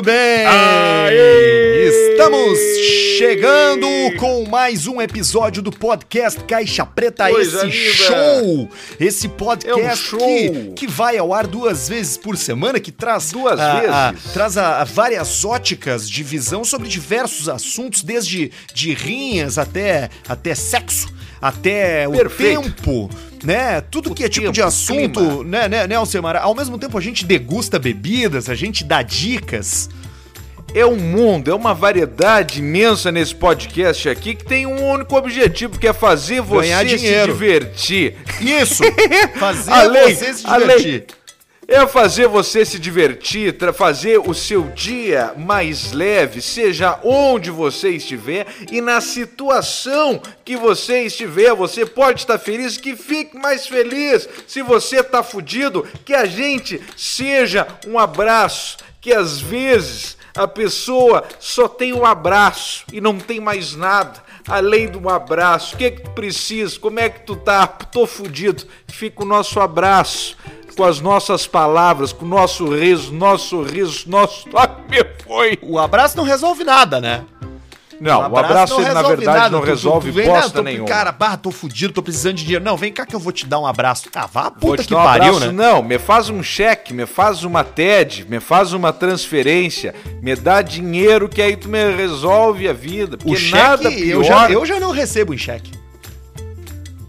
Muito bem! Aê! Estamos chegando com mais um episódio do podcast Caixa Preta. Coisa esse linda. show! Esse podcast É um show. Que, que vai ao ar duas vezes por semana, que traz Duas a- a- vezes? traz a, a várias óticas de visão sobre diversos assuntos, desde de rinhas até, até sexo, até o Perfeito. tempo, né? Tudo O que é tipo tempo, de o assunto, clima. né, né, né, Alcemar? Ao mesmo tempo a gente degusta bebidas, a gente dá dicas. É um mundo, é uma variedade imensa nesse podcast aqui que tem um único objetivo, que é fazer você Ganhar se dinheiro. divertir. Isso! Fazer Além- você se além- divertir. É fazer você se divertir, fazer o seu dia mais leve, seja onde você estiver e na situação que você estiver. Você pode estar feliz, que fique mais feliz. Se você tá fudido, que a gente seja um abraço, que às vezes a pessoa só tem um abraço e não tem mais nada. Além de um abraço, o que que tu precisa? Como é que tu tá? Tô fudido. Fica o nosso abraço com as nossas palavras, com o nosso riso, nosso sorriso, nosso. Ai, me foi! O abraço não resolve nada, né? Não, o abraço, ele, na resolve verdade, nada. não Tu- tu- resolve tu vem, bosta não, tô- nenhuma. Cara, bah, tô fudido, tô precisando de dinheiro. Não, vem cá que eu vou te dar um abraço. Ah, vá a puta que um pariu, abraço, né? Não, me faz um cheque, me faz uma TED, me faz uma transferência, me dá dinheiro que aí tu me resolve a vida. Porque O cheque, nada pior, eu, já, eu já não recebo em cheque.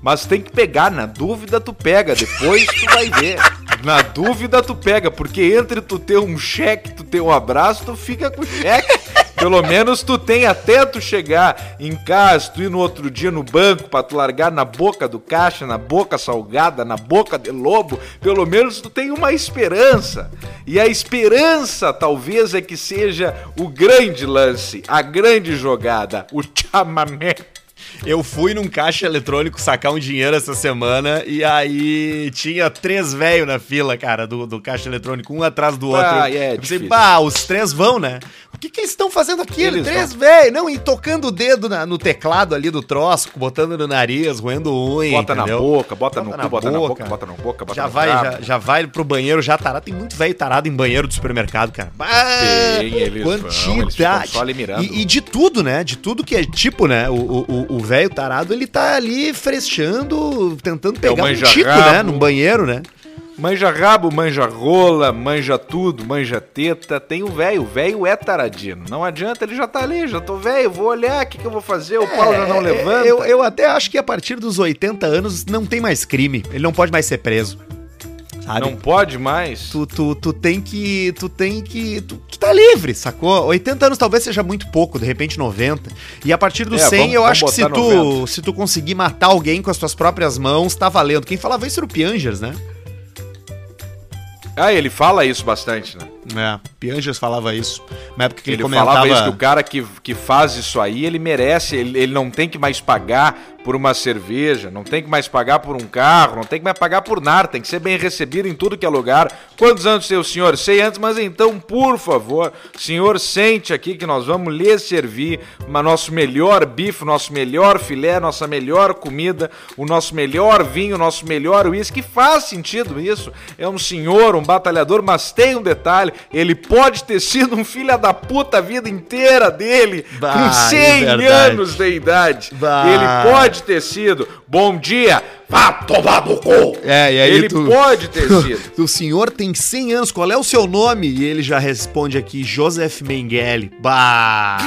Mas tem que pegar. Na dúvida tu pega, depois tu vai ver. Na dúvida tu pega, porque entre tu ter um cheque, tu ter um abraço, tu fica com cheque. Pelo menos tu tem até tu chegar em casa, tu ir no outro dia no banco pra tu largar na boca do caixa, na boca salgada, na boca de lobo, pelo menos tu tem uma esperança. E a esperança talvez é que seja o grande lance, a grande jogada, o chamamé. Eu fui num caixa eletrônico sacar um dinheiro essa semana e aí tinha três velhos na fila, cara, do, do caixa eletrônico, um atrás do outro. Ah, é eu pensei, difícil. bah, os três vão, né? O que, que eles estão fazendo aqui? Eles três velhos, não, e tocando o dedo na- no teclado ali do troço, botando no nariz, roendo unha. Bota na entendeu? boca, bota, no Bota cu, na bota na boca. boca, bota na boca, bota Já no vai, já, já vai pro banheiro já tarado. Tem muito velho tarado em banheiro do supermercado, cara. Bah, Tem, eles vão, eles quantidade. só ali mirando. E, e de tudo, né? De tudo que é tipo, né? O o- o velho tarado, ele tá ali frechando, tentando É pegar um tico, né? Num banheiro, né? Manja rabo, manja rola, manja tudo, manja teta. Tem o velho, o velho é taradino. Não adianta, ele já tá ali, já tô velho, vou olhar, o que, que eu vou fazer? O pau já não É, levanta. Eu, eu até acho que a partir dos 80 anos não tem mais crime. Ele não pode mais ser preso. Sabe? Não pode mais. Tu, tu, tu tem que. Tu tem que. Tu, tu tá livre, sacou? 80 anos talvez seja muito pouco, de repente 90. E a partir dos É, 100, vamos- eu vamos acho que se tu, 90. se tu conseguir matar alguém com as tuas próprias mãos, tá valendo. Quem falava isso era o Piangers, né? Ah, ele fala isso bastante, né? É, falava isso. Na época que ele, Ele comentava. falava isso que o cara que, que faz isso aí, ele merece, ele, ele não tem que mais pagar por uma cerveja, não tem que mais pagar por um carro, não tem que mais pagar por nada, tem que ser bem recebido em tudo que é lugar. Quantos anos tem o senhor? Sei antes, mas então, por favor, senhor, sente aqui que nós vamos lhe servir o nosso melhor bife, o nosso melhor filé, nossa melhor comida, o nosso melhor vinho, o nosso melhor uísque. Faz sentido isso. É um senhor, um batalhador, mas tem um detalhe, ele pode ter sido um filho da puta a vida inteira dele, Bah, com é 100 verdade. anos de idade. Bah. Ele pode ter sido. Bom dia, vá tomar no cu. É, e aí Ele tu- pode ter sido. O senhor tem 100 anos, qual é o seu nome? E ele já responde aqui, Joseph Mengele. Bah!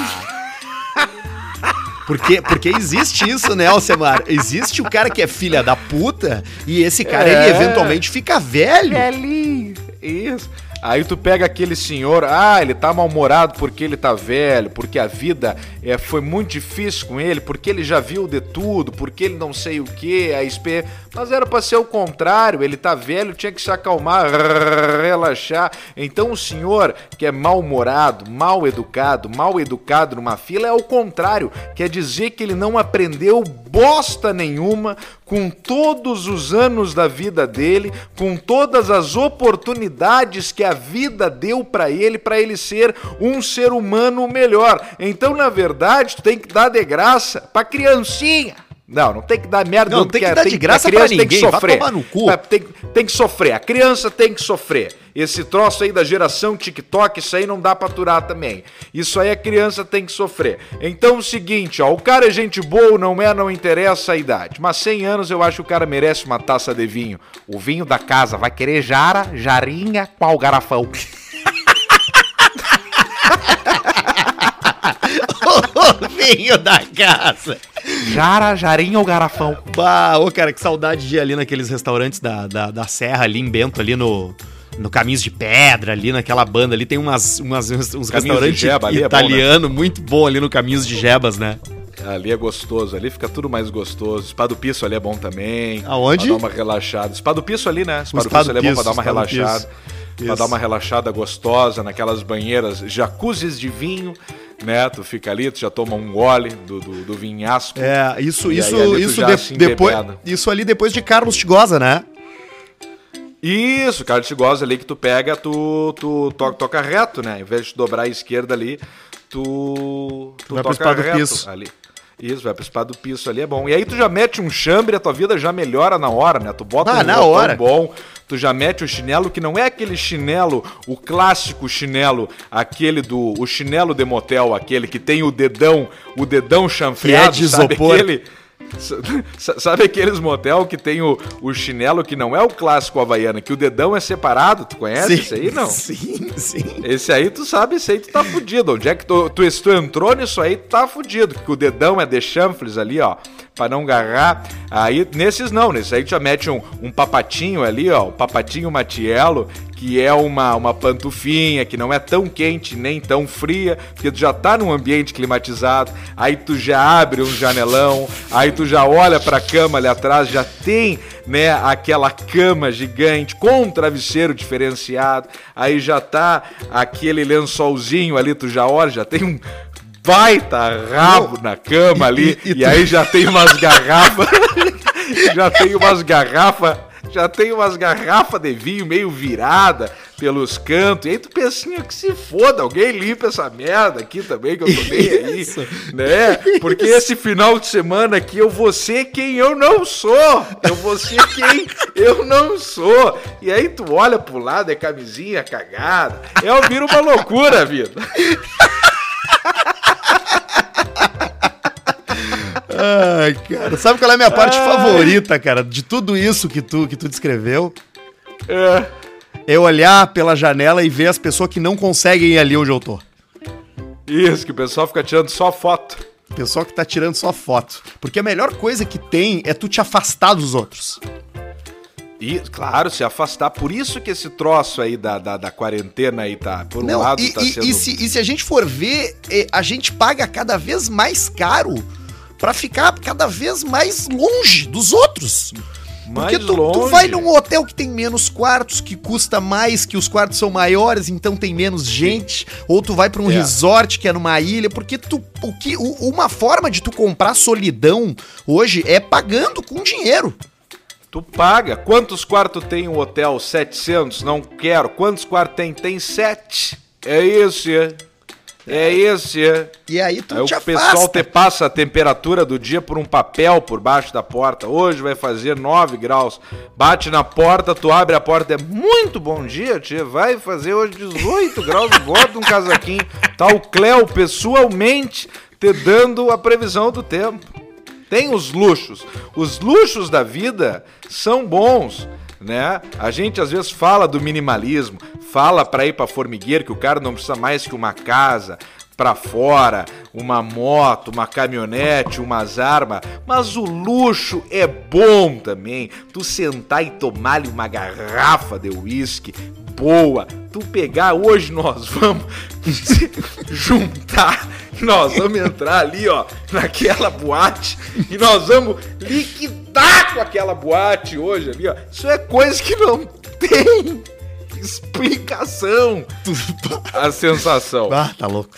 Porque, porque existe isso, né, Alcemar? Existe o cara que é filha da puta e esse cara, É. ele eventualmente fica velho. Velhinho. Isso. Aí tu pega aquele senhor, ah, ele tá mal-humorado porque ele tá velho, porque a vida é, foi muito difícil com ele, porque ele já viu de tudo, porque ele não sei o que, a SP. Mas era pra ser o contrário, ele tá velho, tinha que se acalmar, relaxar. Então o senhor que é mal-humorado, mal educado, mal educado numa fila é o contrário, quer dizer que ele não aprendeu bosta nenhuma com todos os anos da vida dele, com todas as oportunidades que a vida deu pra ele, pra ele ser um ser humano melhor. Então, na verdade, tu tem que dar de graça pra criancinha. Não, não tem que dar merda. Não, tem que dar de graça pra tem que ninguém, vai sofrer. tomar no cu. Tem, tem que sofrer. A criança tem que sofrer. Esse troço aí da geração TikTok, isso aí não dá pra aturar também. Isso aí a criança tem que sofrer. Então é o seguinte, ó, o cara é gente boa ou não é, não interessa a idade. Mas 100 anos eu acho que o cara merece uma taça de vinho. O vinho da casa vai querer jara, jarinha, qual garrafão? o vinho da casa. Jara, jarinha ou garrafão? Bah, ô cara, que saudade de ir ali naqueles restaurantes da, da, da Serra, ali em Bento, ali no, no Caminhos de Pedra, ali naquela banda ali. Tem umas, umas, uns restaurantes Jeba ali é bom, italiano muito bom ali no Caminhos de Jebas, né? Ali é gostoso, ali fica tudo mais gostoso. Espado Piso ali é bom também. Aonde? Pra dar uma relaxada. Espado Piso ali, né? Espado, Espado Piso ali é bom pra dar uma relaxada. Pra dar uma relaxada gostosa naquelas banheiras, jacuzzis de vinho, né? Tu fica ali, tu já toma um gole do, do, do vinhasco. É, isso, isso, aí tu isso, de- se depois, isso ali depois de Carlos Tigosa, né? Isso, cara, te gosta ali que tu pega, tu, tu to- toca reto, né? Em vez de dobrar a esquerda ali, tu, tu pro toca reto piso. ali. Isso, vai pro espado piso ali, é bom. E aí tu já mete um chambre, a tua vida já melhora na hora, né? Tu bota Ah, um na hora. bom, tu já mete o chinelo, que não é aquele chinelo, o clássico chinelo, aquele do, o chinelo de motel, aquele que tem o dedão, o dedão chanfreado, de sabe isopor. aquele... Sa- Sabe aqueles motel que tem o, o chinelo que não é o clássico havaiana, que o dedão é separado? Tu conhece esse aí? Não. Sim, sim. Esse aí tu sabe, esse aí tu tá fudido. Onde é que tu, tu, tu entrou nisso aí, tu tá fudido. Que o dedão é de chanfles ali, ó, pra não agarrar. Aí, nesses não, nesses aí tu já mete um, um papatinho ali, ó, um papatinho matielo, que é uma, uma pantufinha, que não é tão quente nem tão fria, porque tu já tá num ambiente climatizado. Aí tu já abre um janelão, aí tu já olha pra cama ali atrás, já tem, né, aquela cama gigante com um travesseiro diferenciado. Aí já tá aquele lençolzinho ali, tu já olha, já tem um baita rabo na cama ali, e- e, e tu- aí já tem umas garrafas, já tem umas garrafas, já tem umas garrafas de vinho meio virada pelos cantos, e aí tu pensa assim, que se foda, alguém limpa essa merda aqui também, que eu tô aí, Isso. né? Porque esse final de semana aqui eu vou ser quem eu não sou, eu vou ser quem eu não sou, e aí tu olha pro lado, é camisinha cagada, é vira uma loucura vida. Ai, cara. Sabe qual é a minha parte Ai. favorita, cara, de tudo isso que tu, que tu descreveu? É. É olhar pela janela e ver as pessoas que não conseguem ir ali onde eu tô. Isso, que o pessoal fica tirando só foto. Pessoal que tá tirando só foto. Porque a melhor coisa que tem é tu te afastar dos outros. E, claro, se afastar. Por isso que esse troço aí da, da, da quarentena aí tá. Por um Não, lado e, tá e- sendo. e se, e se a gente for ver, eh, a gente paga cada vez mais caro pra ficar cada vez mais longe dos outros. mais Porque tu, tu vai num hotel que tem menos quartos, que custa mais, que os quartos são maiores, então tem menos gente, ou tu vai pra um É. resort que é numa ilha, porque tu o que uma forma de tu comprar solidão hoje é pagando com dinheiro. Tu paga. Quantos quartos tem o hotel? 700? Não quero. Quantos quartos tem? Tem 7. É isso. é. É isso. é. E aí tu Aí o te pessoal afasta. te passa a temperatura do dia por um papel por baixo da porta. Hoje vai fazer 9 graus. Bate na porta, tu abre a porta. É muito bom dia, tia. Vai fazer hoje 18 graus. Bota um casaquinho. Tá o Cléo pessoalmente te dando a previsão do tempo. Tem os luxos. Os luxos da vida são bons. Né? A gente às vezes fala do minimalismo, fala para ir para formigueiro que o cara não precisa mais que uma casa, pra fora, uma moto, uma caminhonete, umas armas, mas o luxo é bom também. Tu sentar e tomar-lhe uma garrafa de uísque boa, tu pegar hoje nós vamos juntar, nós vamos entrar ali, ó, naquela boate e nós vamos liquidar com aquela boate hoje ali, ó. Isso é coisa que não tem explicação. A sensação. Ah, tá louco.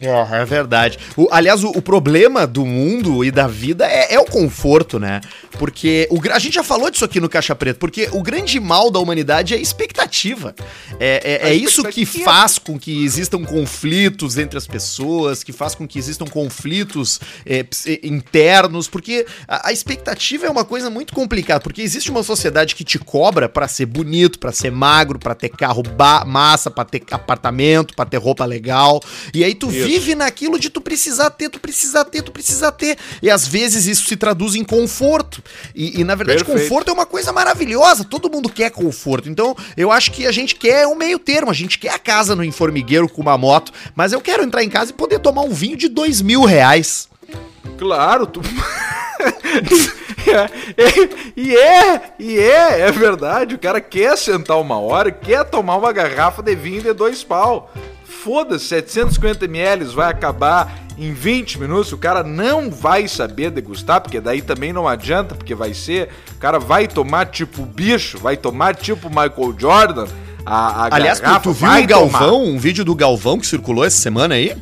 É, é verdade. O, aliás, o, o, problema do mundo e da vida é, é o conforto, né? Porque o, a gente já falou disso aqui no Caixa Preta, porque o grande mal da humanidade é a expectativa. É, é, é isso que faz com que existam conflitos entre as pessoas, que faz com que existam conflitos é, internos, porque a, a, expectativa é uma coisa muito complicada, porque existe uma sociedade que te cobra para ser bonito, para ser magro, para ter carro massa, para ter apartamento, para ter roupa legal, e aí tu isso vive naquilo de tu precisar ter, tu precisar ter, tu precisar ter. E às vezes isso se traduz em conforto. E, e na verdade, Perfeito. conforto é uma coisa maravilhosa. Todo mundo quer conforto. Então, eu acho que a gente quer um meio termo. A gente quer a casa no informagueiro com uma moto. Mas eu quero entrar em casa e poder tomar um vinho de dois mil reais. Claro, tu. É, e é, e é, é verdade. O cara quer sentar uma hora, quer tomar uma garrafa de vinho de dois pau foda-se, 750 ml vai acabar em 20 minutos, o cara não vai saber degustar, porque daí também não adianta, porque vai ser, o cara vai tomar tipo bicho, vai tomar tipo Michael Jordan, a, a Aliás, tu viu o Galvão, tomar. um vídeo do Galvão que circulou essa semana aí?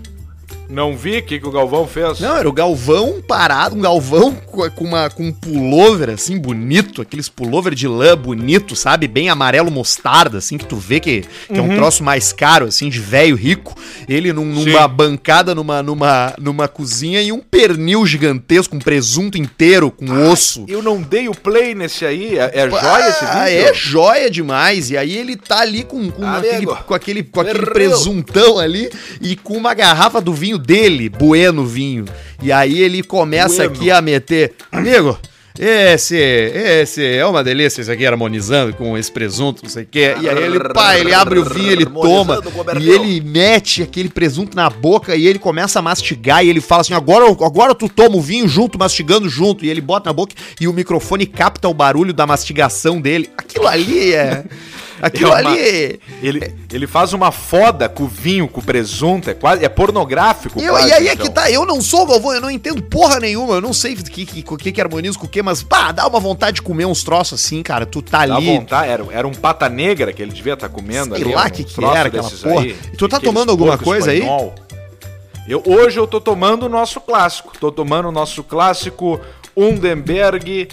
Não vi o que, que o Galvão fez. Não, era o Galvão parado, um Galvão com, uma, com um pullover assim, bonito, aqueles pullover de lã bonito, sabe? Bem amarelo mostarda, assim, que tu vê que, que uhum. é um uhum. troço mais caro, assim, de velho rico. Ele num, numa bancada, numa, numa, numa cozinha e um pernil gigantesco, um presunto inteiro com ah, osso. Eu não dei o play nesse aí, é, é joia esse vídeo? É joia demais. E aí ele tá ali com, com, aquele, com aquele, com aquele presuntão ali e com uma garrafa do vinho dele, Bueno Vinho. E aí ele começa bueno. aqui a meter. Amigo, esse, esse é uma delícia, esse aqui harmonizando com esse presunto, não sei o quê. E aí ele, pá, ele abre o vinho, ele toma e ele mete aquele presunto na boca e ele começa a mastigar e ele fala assim: agora, agora tu toma o vinho junto, mastigando junto. E ele bota na boca e o microfone capta o barulho da mastigação dele. Aquilo ali é. Aquilo é uma, ali. Ele, ele faz uma foda com o vinho, com o presunto, é quase. É pornográfico. Eu, quase, e aí então. é que então. tá, eu não sou Galvão, eu não entendo porra nenhuma, eu não sei o que, que, que, que harmoniza com o que, mas pá, dá uma vontade de comer uns troços assim, cara. Tu tá dá ali. Vontade, era, era um pata negra que ele devia estar tá comendo sei ali. lá o que, que era aquela porra. Aí, tu tá tomando alguma coisa espanhol. aí? Eu, hoje eu tô tomando o nosso clássico. Tô tomando o nosso clássico Undenberg,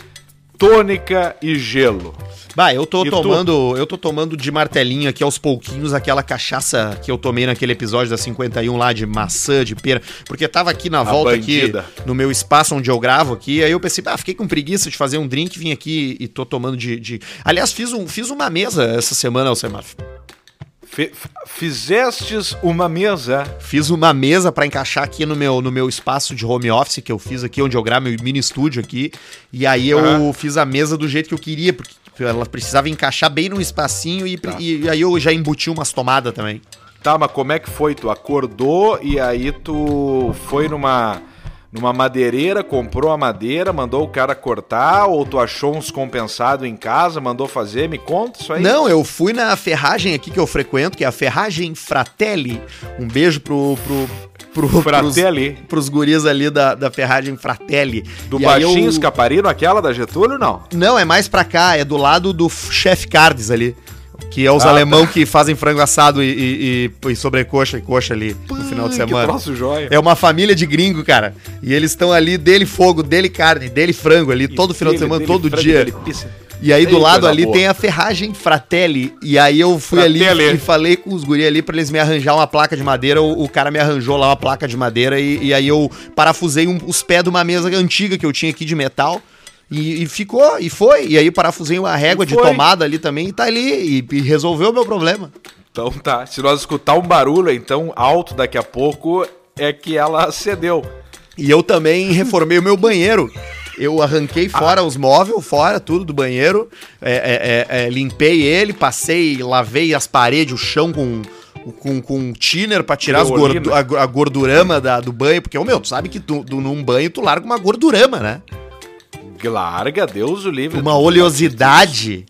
tônica e gelo. Bah, eu tô e tomando, tu? eu tô tomando de martelinho aqui aos pouquinhos aquela cachaça que eu tomei naquele episódio da 51 lá de maçã, de pera, porque tava aqui na volta aqui no meu espaço onde eu gravo aqui, aí eu pensei, ah, fiquei com preguiça de fazer um drink, vim aqui e tô tomando de, de... Aliás, fiz um fiz uma mesa essa semana, Alcemar. Fizestes uma mesa? Fiz uma mesa para encaixar aqui no meu, no meu espaço de home office que eu fiz aqui, onde eu gravo meu mini estúdio aqui. E aí eu fiz a mesa do jeito que eu queria, porque ela precisava encaixar bem no espacinho e, tá. e, e aí eu já embuti umas tomadas também. Tá, mas como é que foi? Tu acordou e aí tu foi numa numa madeireira, comprou a madeira, mandou o cara cortar, ou tu achou uns compensado em casa, mandou fazer? Me conta isso aí. Não, eu fui na ferragem aqui que eu frequento, que é a Ferragem Fratelli. Um beijo pro, pro, pro, Fratelli. Pros, pros guris ali da, da Ferragem Fratelli. Do e baixinho eu... Escaparino, aquela da Getúlio, não? Não, é mais pra cá, é do lado do Chef Cardes ali. Que é os ah, alemão tá. que fazem frango assado e, e, e, sobrecoxa e coxa ali no final de semana. Que troço joia. É uma família de gringo, cara. E eles estão ali, dele fogo, dele carne, dele frango ali, e todo final de semana, todo frango, dia. E aí do lado ali boa. tem a ferragem Fratelli. E aí eu fui Fratelli. ali e falei com os guri ali pra eles me arranjar uma placa de madeira. O, o cara me arranjou lá uma placa de madeira e, e aí eu parafusei um, os pés de uma mesa antiga que eu tinha aqui de metal. E, e, ficou, e foi. E aí parafusei uma régua de tomada ali também e tá ali. E, e resolveu o meu problema. Então tá. Se nós escutar um barulho, então, alto daqui a pouco, é que ela cedeu. E eu também reformei o meu banheiro. Eu arranquei fora ah. os móveis, fora tudo do banheiro, é, é, é, é, limpei ele, passei, lavei as paredes, o chão com, com, com thinner pra tirar gordu a, a, gordurama da, do banho, porque, ô meu, tu sabe que tu, tu, num banho tu larga uma gordurama, né? Larga, Deus o livre. Uma oleosidade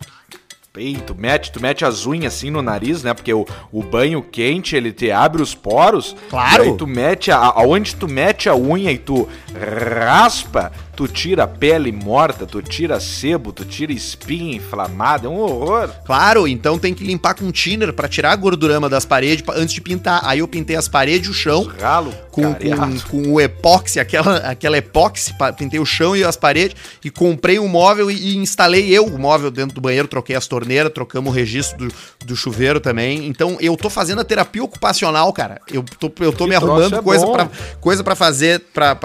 peito, mete, tu mete as unhas assim no nariz, né? Porque o, o banho quente, ele te abre os poros. Claro. E aí tu mete, a, aonde tu mete a unha e tu raspa, tu tira pele morta, tu tira sebo, tu tira espinha inflamada, é um horror. Claro, então tem que limpar com thinner pra tirar a gordurama das paredes antes de pintar. Aí eu pintei as paredes e o chão Ralo com, com, com o epóxi, aquela, aquela epóxi, pintei o chão e as paredes e comprei um móvel e, e instalei eu o móvel dentro do banheiro, troquei as torneiras, trocamos o registro do, do chuveiro também. Então eu tô fazendo a terapia ocupacional, cara. Eu tô, eu tô Que me arrumando é coisa, pra, coisa pra fazer, pra,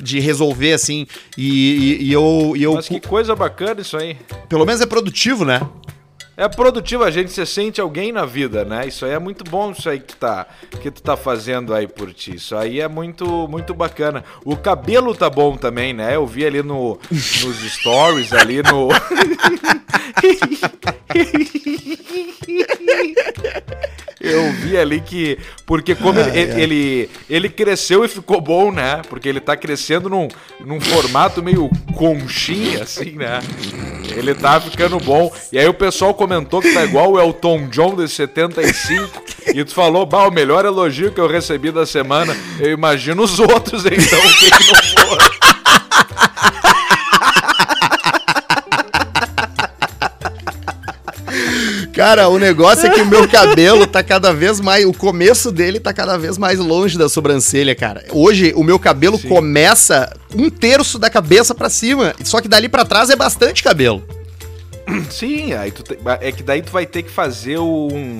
de resolver assim. E, e- e eu, e eu Mas que coisa bacana isso aí. pelo menos é produtivo, né? É produtivo, a gente se sente alguém na vida, né? Isso aí é muito bom, isso aí que tu tá, que tu tá fazendo aí por ti. Isso aí é muito, muito bacana. O cabelo tá bom também, né? Eu vi ali no, nos stories, ali no... Eu vi ali que. Porque como ele, ele, ele, ele cresceu e ficou bom, né? Porque ele tá crescendo num, num formato meio conchinha, assim, né? Ele tá ficando bom. E aí o pessoal comentou que tá igual o Elton John de 75. E tu falou, bah, o melhor elogio que eu recebi da semana. Eu imagino os outros, então, que, não for. Cara, o negócio é que o meu cabelo tá cada vez mais. O começo dele tá cada vez mais longe da sobrancelha, cara. Hoje, o meu cabelo Sim. começa um terço da cabeça pra cima. Só que dali pra trás é bastante cabelo. Sim, aí tu te- é que daí tu vai ter que fazer um.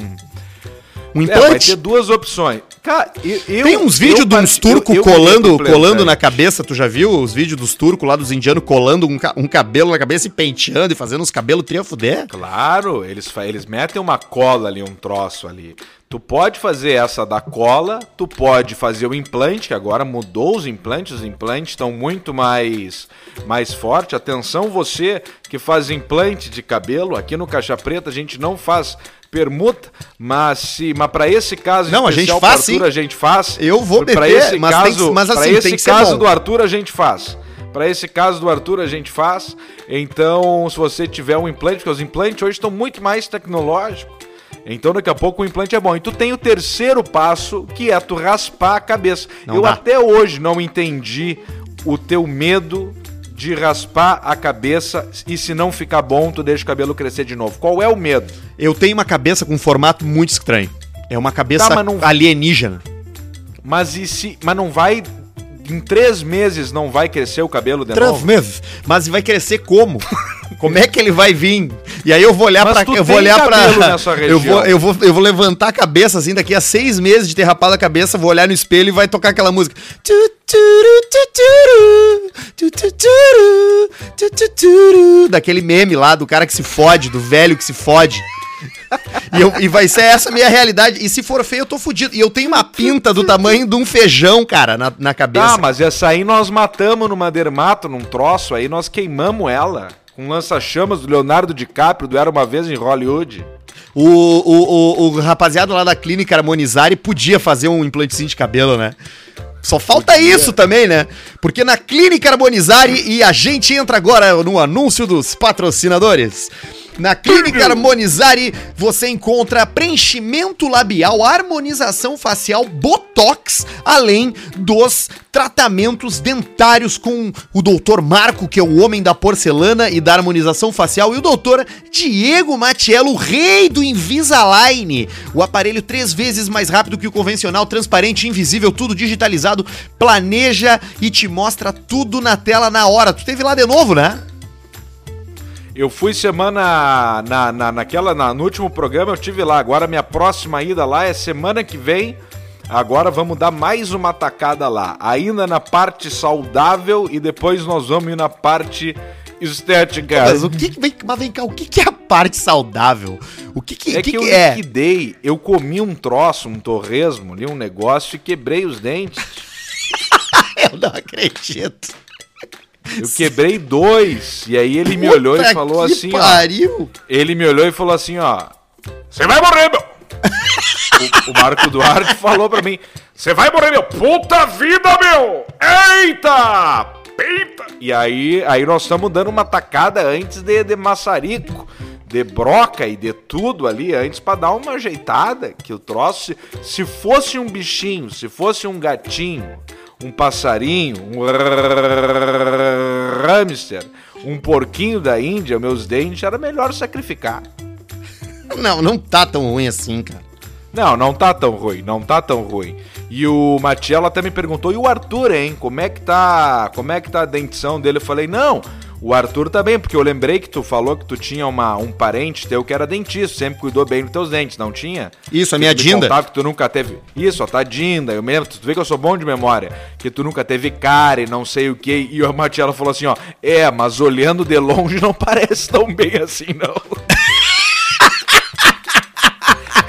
Um É, vai implante. ter duas opções. Cara, eu, Tem uns vídeos de uns turcos colando, colando na cabeça, tu já viu os vídeos dos turcos lá, dos indianos, colando um, um cabelo na cabeça e penteando e fazendo uns cabelos triafudé? Claro, eles, eles metem uma cola ali, um troço ali. Tu pode fazer essa da cola, tu pode fazer o implante, que agora mudou os implantes, os implantes estão muito mais, mais fortes. Atenção, você que faz implante de cabelo, aqui no Caixa Preta a gente não faz permuta, mas se, mas para esse caso Não, a gente faz, Arthur, sim. a gente faz. Eu vou meter, esse mas tem caso, mas pra assim, esse tem que caso do Arthur a gente faz. Para esse caso do Arthur a gente faz. Então, se você tiver um implante, porque os implantes hoje estão muito mais tecnológicos. Então, daqui a pouco o implante é bom. E tu tem o terceiro passo, que é tu raspar a cabeça. Não Eu dá. até hoje não entendi o teu medo de raspar a cabeça e se não ficar bom, tu deixa o cabelo crescer de novo. Qual é o medo? Eu tenho uma cabeça com um formato muito estranho. É uma cabeça Tá, mas não- alienígena. Mas e se. Mas não vai. Em três meses não vai crescer o cabelo de Três novo? meses. Mas vai crescer como? Como é que ele vai vir? E aí eu vou olhar tu eu vou olhar nessa eu vou, eu vou eu vou levantar a cabeça assim daqui a seis meses de ter rapado a cabeça, vou olhar no espelho e vai tocar aquela música. Daquele meme lá do cara que se fode, do velho que se fode. E, eu- e vai ser essa a minha realidade. E se for feio, eu tô fudido. E eu tenho uma pinta do tamanho de um feijão, cara, na, na cabeça. Ah, mas essa aí nós matamos numa dermato, num troço, aí nós queimamos ela. Com lança-chamas do Leonardo DiCaprio, do Era Uma Vez em Hollywood. O, o, o, o rapaziada lá da clínica Harmonizare podia fazer um implantezinho de cabelo, né? Só falta isso também, né? Porque na Clínica Harmonizare, e a gente entra agora no anúncio dos patrocinadores. Na Clínica Harmonizare você encontra preenchimento labial, harmonização facial, botox, além dos tratamentos dentários com o doutor Marco, que é o homem da porcelana e da harmonização facial, e o doutor Diego Matiello, rei do Invisalign. O aparelho três vezes mais rápido que o convencional, transparente, invisível, tudo digitalizado, planeja e te mostra tudo na tela na hora. Tu teve lá de novo, né? Eu fui semana. Na, na, naquela, na- no último programa eu tive lá. Agora minha próxima ida lá é semana que vem. Agora vamos dar mais uma tacada lá. Ainda na parte saudável e depois nós vamos ir na parte estética. Mas o que, vem, mas vem cá, o que, que é a parte saudável? O que, que, É que, que, eu é? liquidei, eu comi um troço, um torresmo ali, um negócio e quebrei os dentes. Eu não acredito. Eu quebrei dois. E aí ele me olhou Puta e falou assim, ó. pariu. Ele me olhou e falou assim, ó. Você vai morrer, meu! o, o Marco Duarte falou pra mim: Você vai morrer, meu! Puta vida, meu! Eita! E aí, aí nós estamos dando uma tacada antes de, de maçarico, de broca e de tudo ali, antes pra dar uma ajeitada. Que o troço, se, se fosse um bichinho, se fosse um gatinho, um passarinho, um hamster, um porquinho da Índia, meus dentes, era melhor sacrificar. Não, não tá tão ruim assim, cara. Não, não tá tão ruim, não tá tão ruim. E o Matiello até me perguntou, e o Arthur, hein? Como é que tá. Como é que tá a dentição dele? Eu falei, não, o Arthur bem, porque eu lembrei que tu falou que tu tinha uma, um parente teu que era dentista, sempre cuidou bem dos teus dentes, não tinha? Isso, a minha tu Dinda. que tu nunca teve. Isso, a tá Dinda. Eu me lembro, tu vê que eu sou bom de memória. Que tu nunca teve cárie, não sei o que. E o Matiello falou assim, ó. É, mas olhando de longe não parece tão bem assim, não.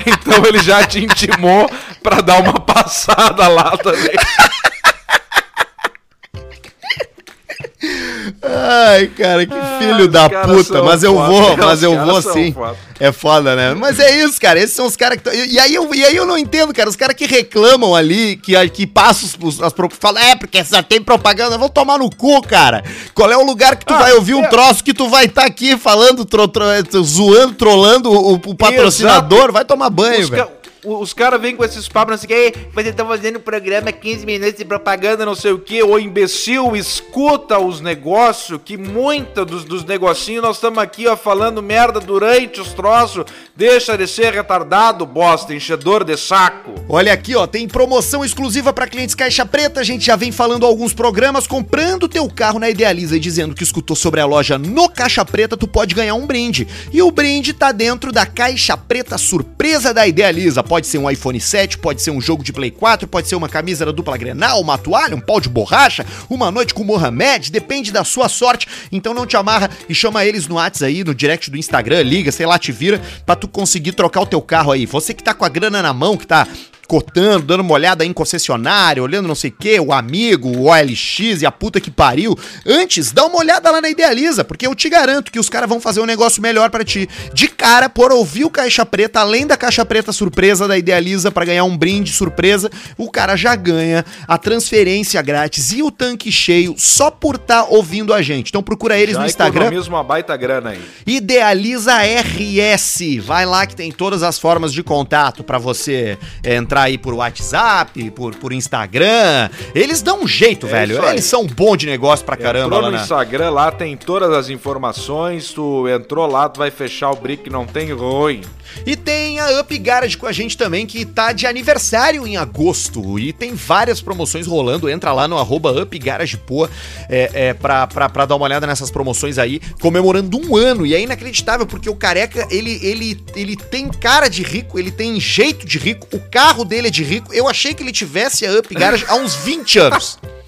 então ele já te intimou pra dar uma passada lá também. Ai, cara, que filho os da puta. Mas eu foda, vou, mas eu vou sim. foda. É foda, né? Mas é isso, cara. Esses são os caras que. E, aí eu, e aí eu não entendo, cara. Os caras que reclamam ali, que, que passam os, as pro- falam, é, porque só tem propaganda. Vão tomar no cu, cara. Qual é o lugar que tu Ah, vai ouvir um é. troço que tu vai estar aqui falando, tro, tro- zoando, trolando o, o patrocinador? Vai tomar banho, velho. Os caras vêm com esses papos, não sei o que, vocês estão fazendo programa 15 minutos de propaganda, não sei o que, ô imbecil, escuta os negócios, que muita dos, dos negocinhos nós estamos aqui, ó, falando merda durante os troços, deixa de ser retardado, bosta, enchedor de saco. Olha aqui, ó, tem promoção exclusiva para clientes Caixa Preta. A gente já vem falando alguns programas comprando teu carro na Idealiza e dizendo que escutou sobre a loja no Caixa Preta, tu pode ganhar um brinde. E o brinde tá dentro da Caixa Preta surpresa da Idealiza. Pode ser um iPhone 7, pode ser um jogo de Play 4, pode ser uma camisa da dupla Grenal, uma toalha, um pau de borracha, uma noite com o Mohamed, depende da sua sorte. Então não te amarra e chama eles no WhatsApp aí, no direct do Instagram, liga, sei lá, te vira, pra tu conseguir trocar o teu carro aí. Você que tá com a grana na mão, que tá cotando, dando uma olhada aí em concessionária, olhando não sei o que, o amigo, o OLX e a puta que pariu. Antes, dá uma olhada lá na Idealiza, porque eu te garanto que os caras vão fazer um negócio melhor pra ti. De cara, por ouvir o Caixa Preta, além da Caixa Preta surpresa da Idealiza pra ganhar um brinde surpresa, o cara já ganha a transferência grátis e o tanque cheio só por estar ouvindo a gente. Então procura eles Já no Instagram. economiza uma baita grana aí. Idealiza RS. Vai lá que tem todas as formas de contato pra você é, entrar aí por WhatsApp, por, por Instagram. Eles dão um jeito, É velho. Eles são bom de negócio pra caramba entrou lá no na... Instagram, lá tem todas as informações, tu entrou lá, tu vai fechar o brick, não tem ruim. E tem a Up Garage com a gente também, que tá de aniversário em agosto. E tem várias promoções rolando. Entra lá no arroba Up Garage Poa é, é, pra, pra, pra dar uma olhada nessas promoções aí, comemorando um ano. E é inacreditável, porque o careca, ele, ele, ele tem cara de rico, ele tem jeito de rico, o carro dele é de rico. Eu achei que ele tivesse a Up Garage há uns 20 anos.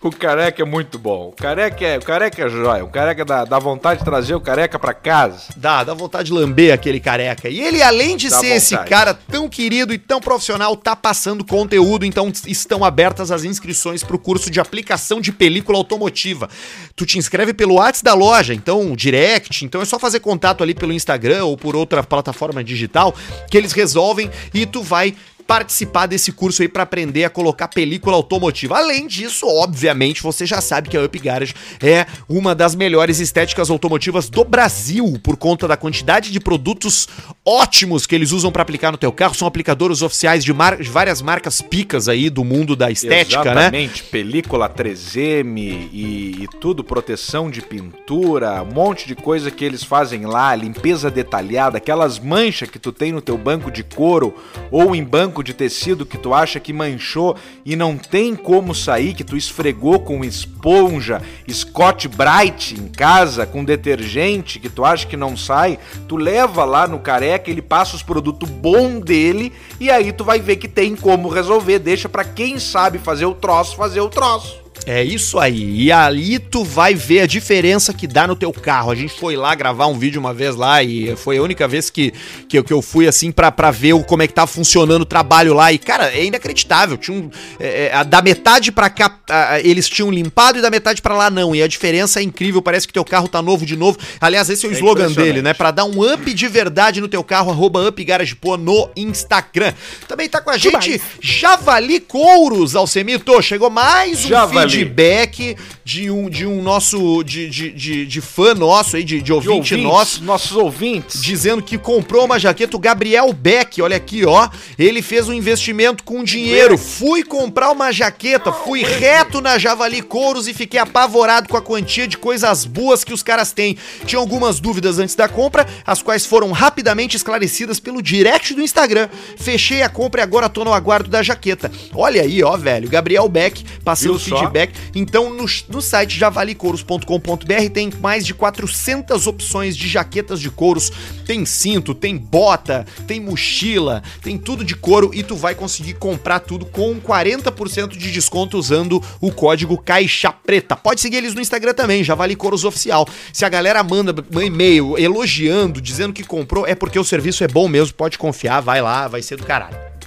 O careca é muito bom. O careca é, o careca é jóia. O careca dá, dá vontade de trazer o careca pra casa. Dá, dá vontade de lamber aquele careca. E ele, além de Dá ser esse vontade. cara tão querido e tão profissional, tá passando conteúdo, então estão abertas as inscrições pro curso de aplicação de película automotiva. Tu te inscreve pelo WhatsApp da loja, então direct, então é só fazer contato ali pelo Instagram ou por outra plataforma digital que eles resolvem e tu vai participar desse curso aí para aprender a colocar película automotiva. Além disso, obviamente, você já sabe que a Up Garage é uma das melhores estéticas automotivas do Brasil por conta da quantidade de produtos ótimos que eles usam para aplicar no teu carro. São aplicadores oficiais de, mar- de várias marcas picas aí do mundo da estética, né? Exatamente. Película 3M e, e tudo, proteção de pintura, um monte de coisa que eles fazem lá, limpeza detalhada, aquelas manchas que tu tem no teu banco de couro ou em banco de tecido que tu acha que manchou e não tem como sair, que tu esfregou com esponja, Scott Bright em casa, com detergente, que tu acha que não sai, tu leva lá no careca, ele passa os produtos bom dele e aí tu vai ver que tem como resolver. Deixa pra quem sabe fazer o troço, fazer o troço. É isso aí. E ali tu vai ver a diferença que dá no teu carro. A gente foi lá gravar um vídeo uma vez lá e foi a única vez que, que, eu, que eu fui assim pra, pra ver o, como é que tava funcionando o trabalho lá. E, cara, é inacreditável. Tinha um, é, é, da metade pra cá a- eles tinham limpado e da metade pra lá não. E a diferença é incrível. Parece que teu carro tá novo de novo. Aliás, esse é o É slogan dele, né? Pra dar um up de verdade no teu carro, arroba Up Garage Pô no Instagram. Também tá com a gente Javali Couros, Alcemito. Chegou mais um Javali. Feedback de um, de um nosso, de, de, de, de fã nosso aí, de, de ouvinte ouvintes, nosso, Nossos ouvintes. dizendo que comprou uma jaqueta, o Gabriel Beck, olha aqui, ó, ele fez um investimento com dinheiro, fui comprar uma jaqueta, fui reto na Javali Couros e fiquei apavorado com a quantia de coisas boas que os caras têm. Tinha algumas dúvidas antes da compra, as quais foram rapidamente esclarecidas pelo direct do Instagram. Fechei a compra e agora tô no aguardo da jaqueta. Olha aí, ó, velho, Gabriel Beck passando Viu só? feedback. Então, no, no site javalicouros.com.br tem mais de 400 opções de jaquetas de couros. Tem cinto, tem bota, tem mochila, tem tudo de couro e tu vai conseguir comprar tudo com 40% de desconto usando o código Caixa Preta. Pode seguir eles no Instagram também, Javali Couros Oficial. Se a galera manda um e-mail elogiando, dizendo que comprou, é porque o serviço é bom mesmo, pode confiar, vai lá, vai ser do caralho.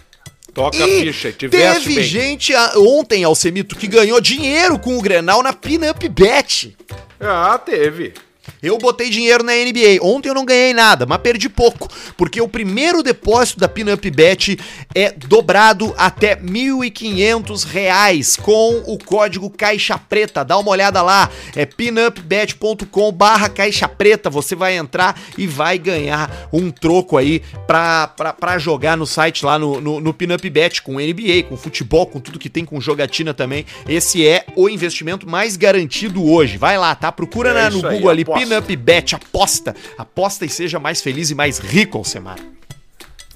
Toca a E ficha, tivesse teve bem. gente ah, ontem, Alcemito, que ganhou dinheiro com o Grenal na Pinup Bet. Ah, teve. Eu botei dinheiro na NBA. Ontem eu não ganhei nada, mas perdi pouco. Porque o primeiro depósito da Pinup Bet é dobrado até 1.500 reais com o código Caixa Preta. Dá uma olhada lá. É pinupbet.com barra Caixa Preta. Você vai entrar e vai ganhar um troco aí pra, pra, pra jogar no site lá no, no, no Pinup Bet com NBA, com futebol, com tudo que tem com jogatina também. Esse é o investimento mais garantido hoje. Vai lá, tá? Procura É na- no aí, Google ali, aposta. Pinup Bet, aposta. Aposta e seja mais feliz e mais rico, Alcemar.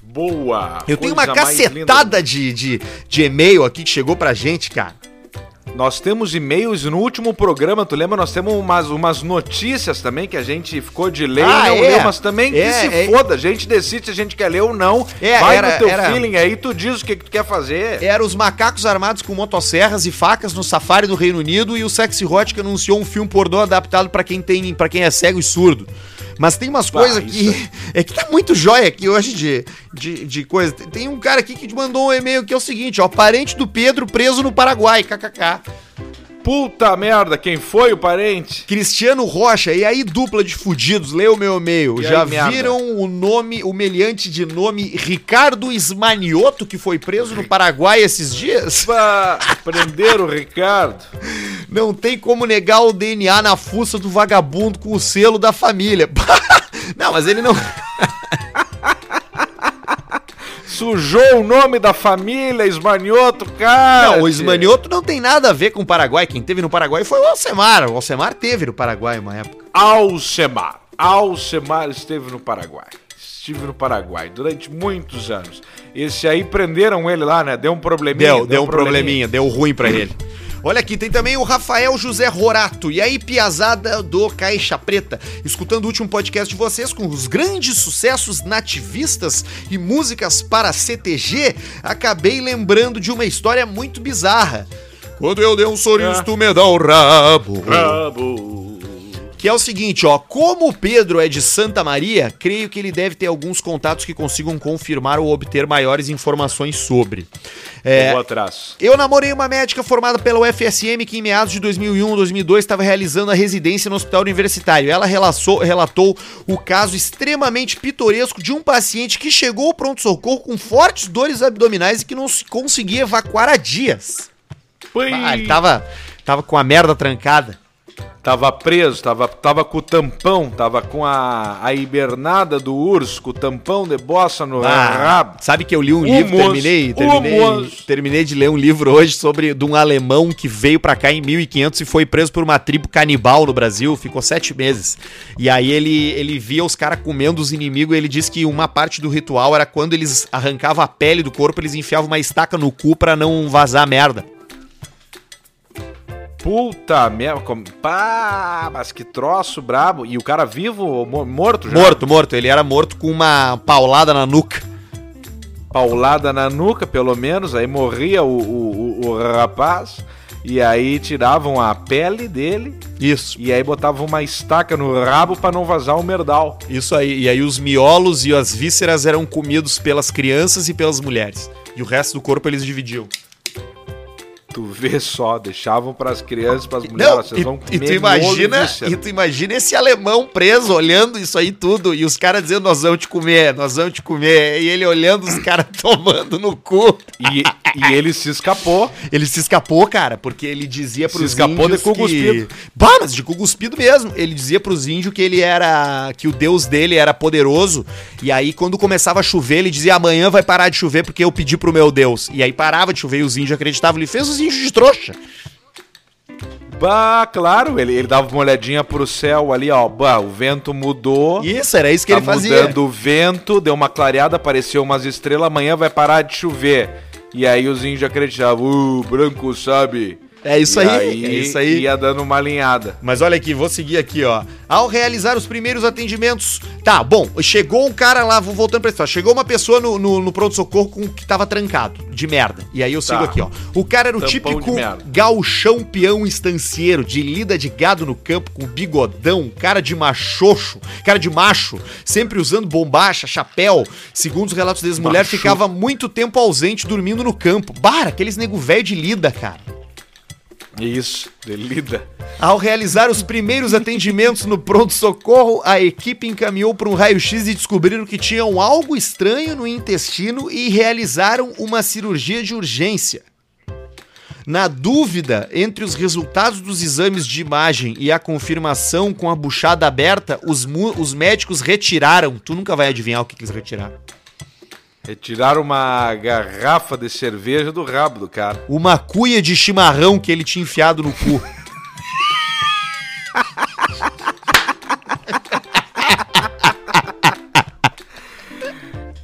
Boa. Eu tenho uma cacetada de, de, de e-mail aqui que chegou pra gente, cara. Nós temos e-mails no último programa, tu lembra? Nós temos umas, umas notícias também que a gente ficou de ler Ah, e não é. leu, mas também que É, se é. foda. A gente decide se a gente quer ler ou não. É, Vai era- no teu era- feeling aí, tu diz o que, que tu quer fazer. Era os macacos armados com motosserras e facas no safari do Reino Unido e o Sexy Hot que anunciou um filme pornô adaptado pra quem tem, para quem é cego e surdo. Mas tem umas coisas que. É que tá muito jóia aqui hoje de, de, de coisa. Tem- Tem um cara aqui que mandou um e-mail que é o seguinte, ó. Parente do Pedro preso no Paraguai, kkk. Puta merda, quem foi o parente? Cristiano Rocha, e aí dupla de fudidos, o meu e-mail. E Já aí, merda? viram o nome, o meliante de nome Ricardo Ismanioto, que foi preso no Paraguai esses dias? Pá, prenderam o Ricardo. Não tem como negar o DNA na fuça do vagabundo com o selo da família. Não, mas ele não. Sujou o nome da família, esmanhoto, cara. Não, o Ismanioto não tem nada a ver com o Paraguai. Quem teve no Paraguai foi o Alcemar. O Alcemar teve no Paraguai uma época. Alcemar. Alcemar esteve no Paraguai. Estive no Paraguai durante muitos anos. Esse aí prenderam ele lá, né? Deu um probleminha. Deu, deu um probleminha, deu ruim pra ele. Olha aqui, tem também o Rafael José Rorato. E aí, piazada do Caixa Preta. Escutando o último podcast de vocês com os grandes sucessos nativistas e músicas para CTG, acabei lembrando de uma história muito bizarra. Quando eu dei um sorriso, Ah. tu me dá o rabo. Rabo. Que é o seguinte, ó, como o Pedro é de Santa Maria, creio que ele deve ter alguns contatos que consigam confirmar ou obter maiores informações sobre. É, Eu atrás. eu namorei uma médica formada pela UFSM que em meados de 2001, 2002 estava realizando a residência no hospital universitário. Ela relaçou- relatou o caso extremamente pitoresco de um paciente que chegou ao pronto-socorro com fortes dores abdominais e que não se conseguia evacuar há dias. Pui. Ah, ele tava, tava com a merda trancada. Tava preso, tava, tava com o tampão, tava com a, a hibernada do urso, com o tampão de bossa no Ah, rabo. sabe que eu li um O livro, moço, terminei, terminei, terminei de ler um livro hoje sobre de um alemão que veio pra cá em 1500 e foi preso por uma tribo canibal no Brasil, ficou sete meses. E aí ele, ele via os caras comendo os inimigos e ele disse que uma parte do ritual era quando eles arrancavam a pele do corpo, eles enfiavam uma estaca no cu pra não vazar merda. Puta merda. Pá, mas que troço brabo. E o cara vivo ou mo- morto já? Morto, morto, ele era morto com uma paulada na nuca. Paulada na nuca, pelo menos. Aí morria o, o, o- o rapaz. E aí tiravam a pele dele. Isso. E aí botavam uma estaca no rabo pra não vazar o merdal. Isso aí. E aí os miolos e as vísceras eram comidos pelas crianças e pelas mulheres. E o resto do corpo eles dividiam. Tu vê só, deixavam pras crianças, pras mulheres. Não, vocês vão e, e tu imagina, e tu imagina esse alemão preso olhando isso aí tudo e os caras dizendo nós vamos te comer, nós vamos te comer e ele olhando os caras tomando no cu. E, E ele se escapou. Ele se escapou, cara, porque ele dizia pros Se escapou de cu que... cuspido. Bah, mas de cu cuspido mesmo. Ele dizia pros índios que ele era... Que o deus dele era poderoso. E aí, quando começava a chover, ele dizia, amanhã vai parar de chover porque eu pedi pro meu deus. E aí parava de chover e os índios acreditavam. Ele fez os índios de trouxa. Bah, claro, ele, ele dava uma olhadinha pro céu ali, ó. Bah, o vento mudou. Isso, era isso que tá ele fazia. mudando o vento, deu uma clareada, apareceu umas estrelas, amanhã vai parar de chover. E aí os índios acreditavam, uh, branco sabe. É isso E aí, é isso aí. Ia dando uma alinhada. Mas olha aqui, vou seguir aqui, ó. Ao realizar os primeiros atendimentos. Tá, bom, chegou um cara lá, vou voltando pra história. Chegou uma pessoa no, no, no pronto-socorro com que tava trancado, de merda. E aí eu sigo Tá. aqui, ó. O cara era o Tampão típico gauchão peão estancieiro, de lida de gado no campo, com bigodão, cara de machoxo, cara de macho, sempre usando bombacha, chapéu. Segundo os relatos deles, mulher ficava muito tempo ausente, dormindo no campo. Bara, aqueles nego velho de lida, cara. Isso, delida. Ao realizar os primeiros atendimentos no pronto-socorro, a equipe encaminhou para um raio-x e descobriram que tinham algo estranho no intestino e realizaram uma cirurgia de urgência. Na dúvida entre os resultados dos exames de imagem e a confirmação com a buchada aberta, os, os médicos retiraram. Tu nunca vai adivinhar o que, que eles retiraram. Retiraram uma garrafa de cerveja do rabo do cara. Uma cuia de chimarrão que ele tinha enfiado no cu.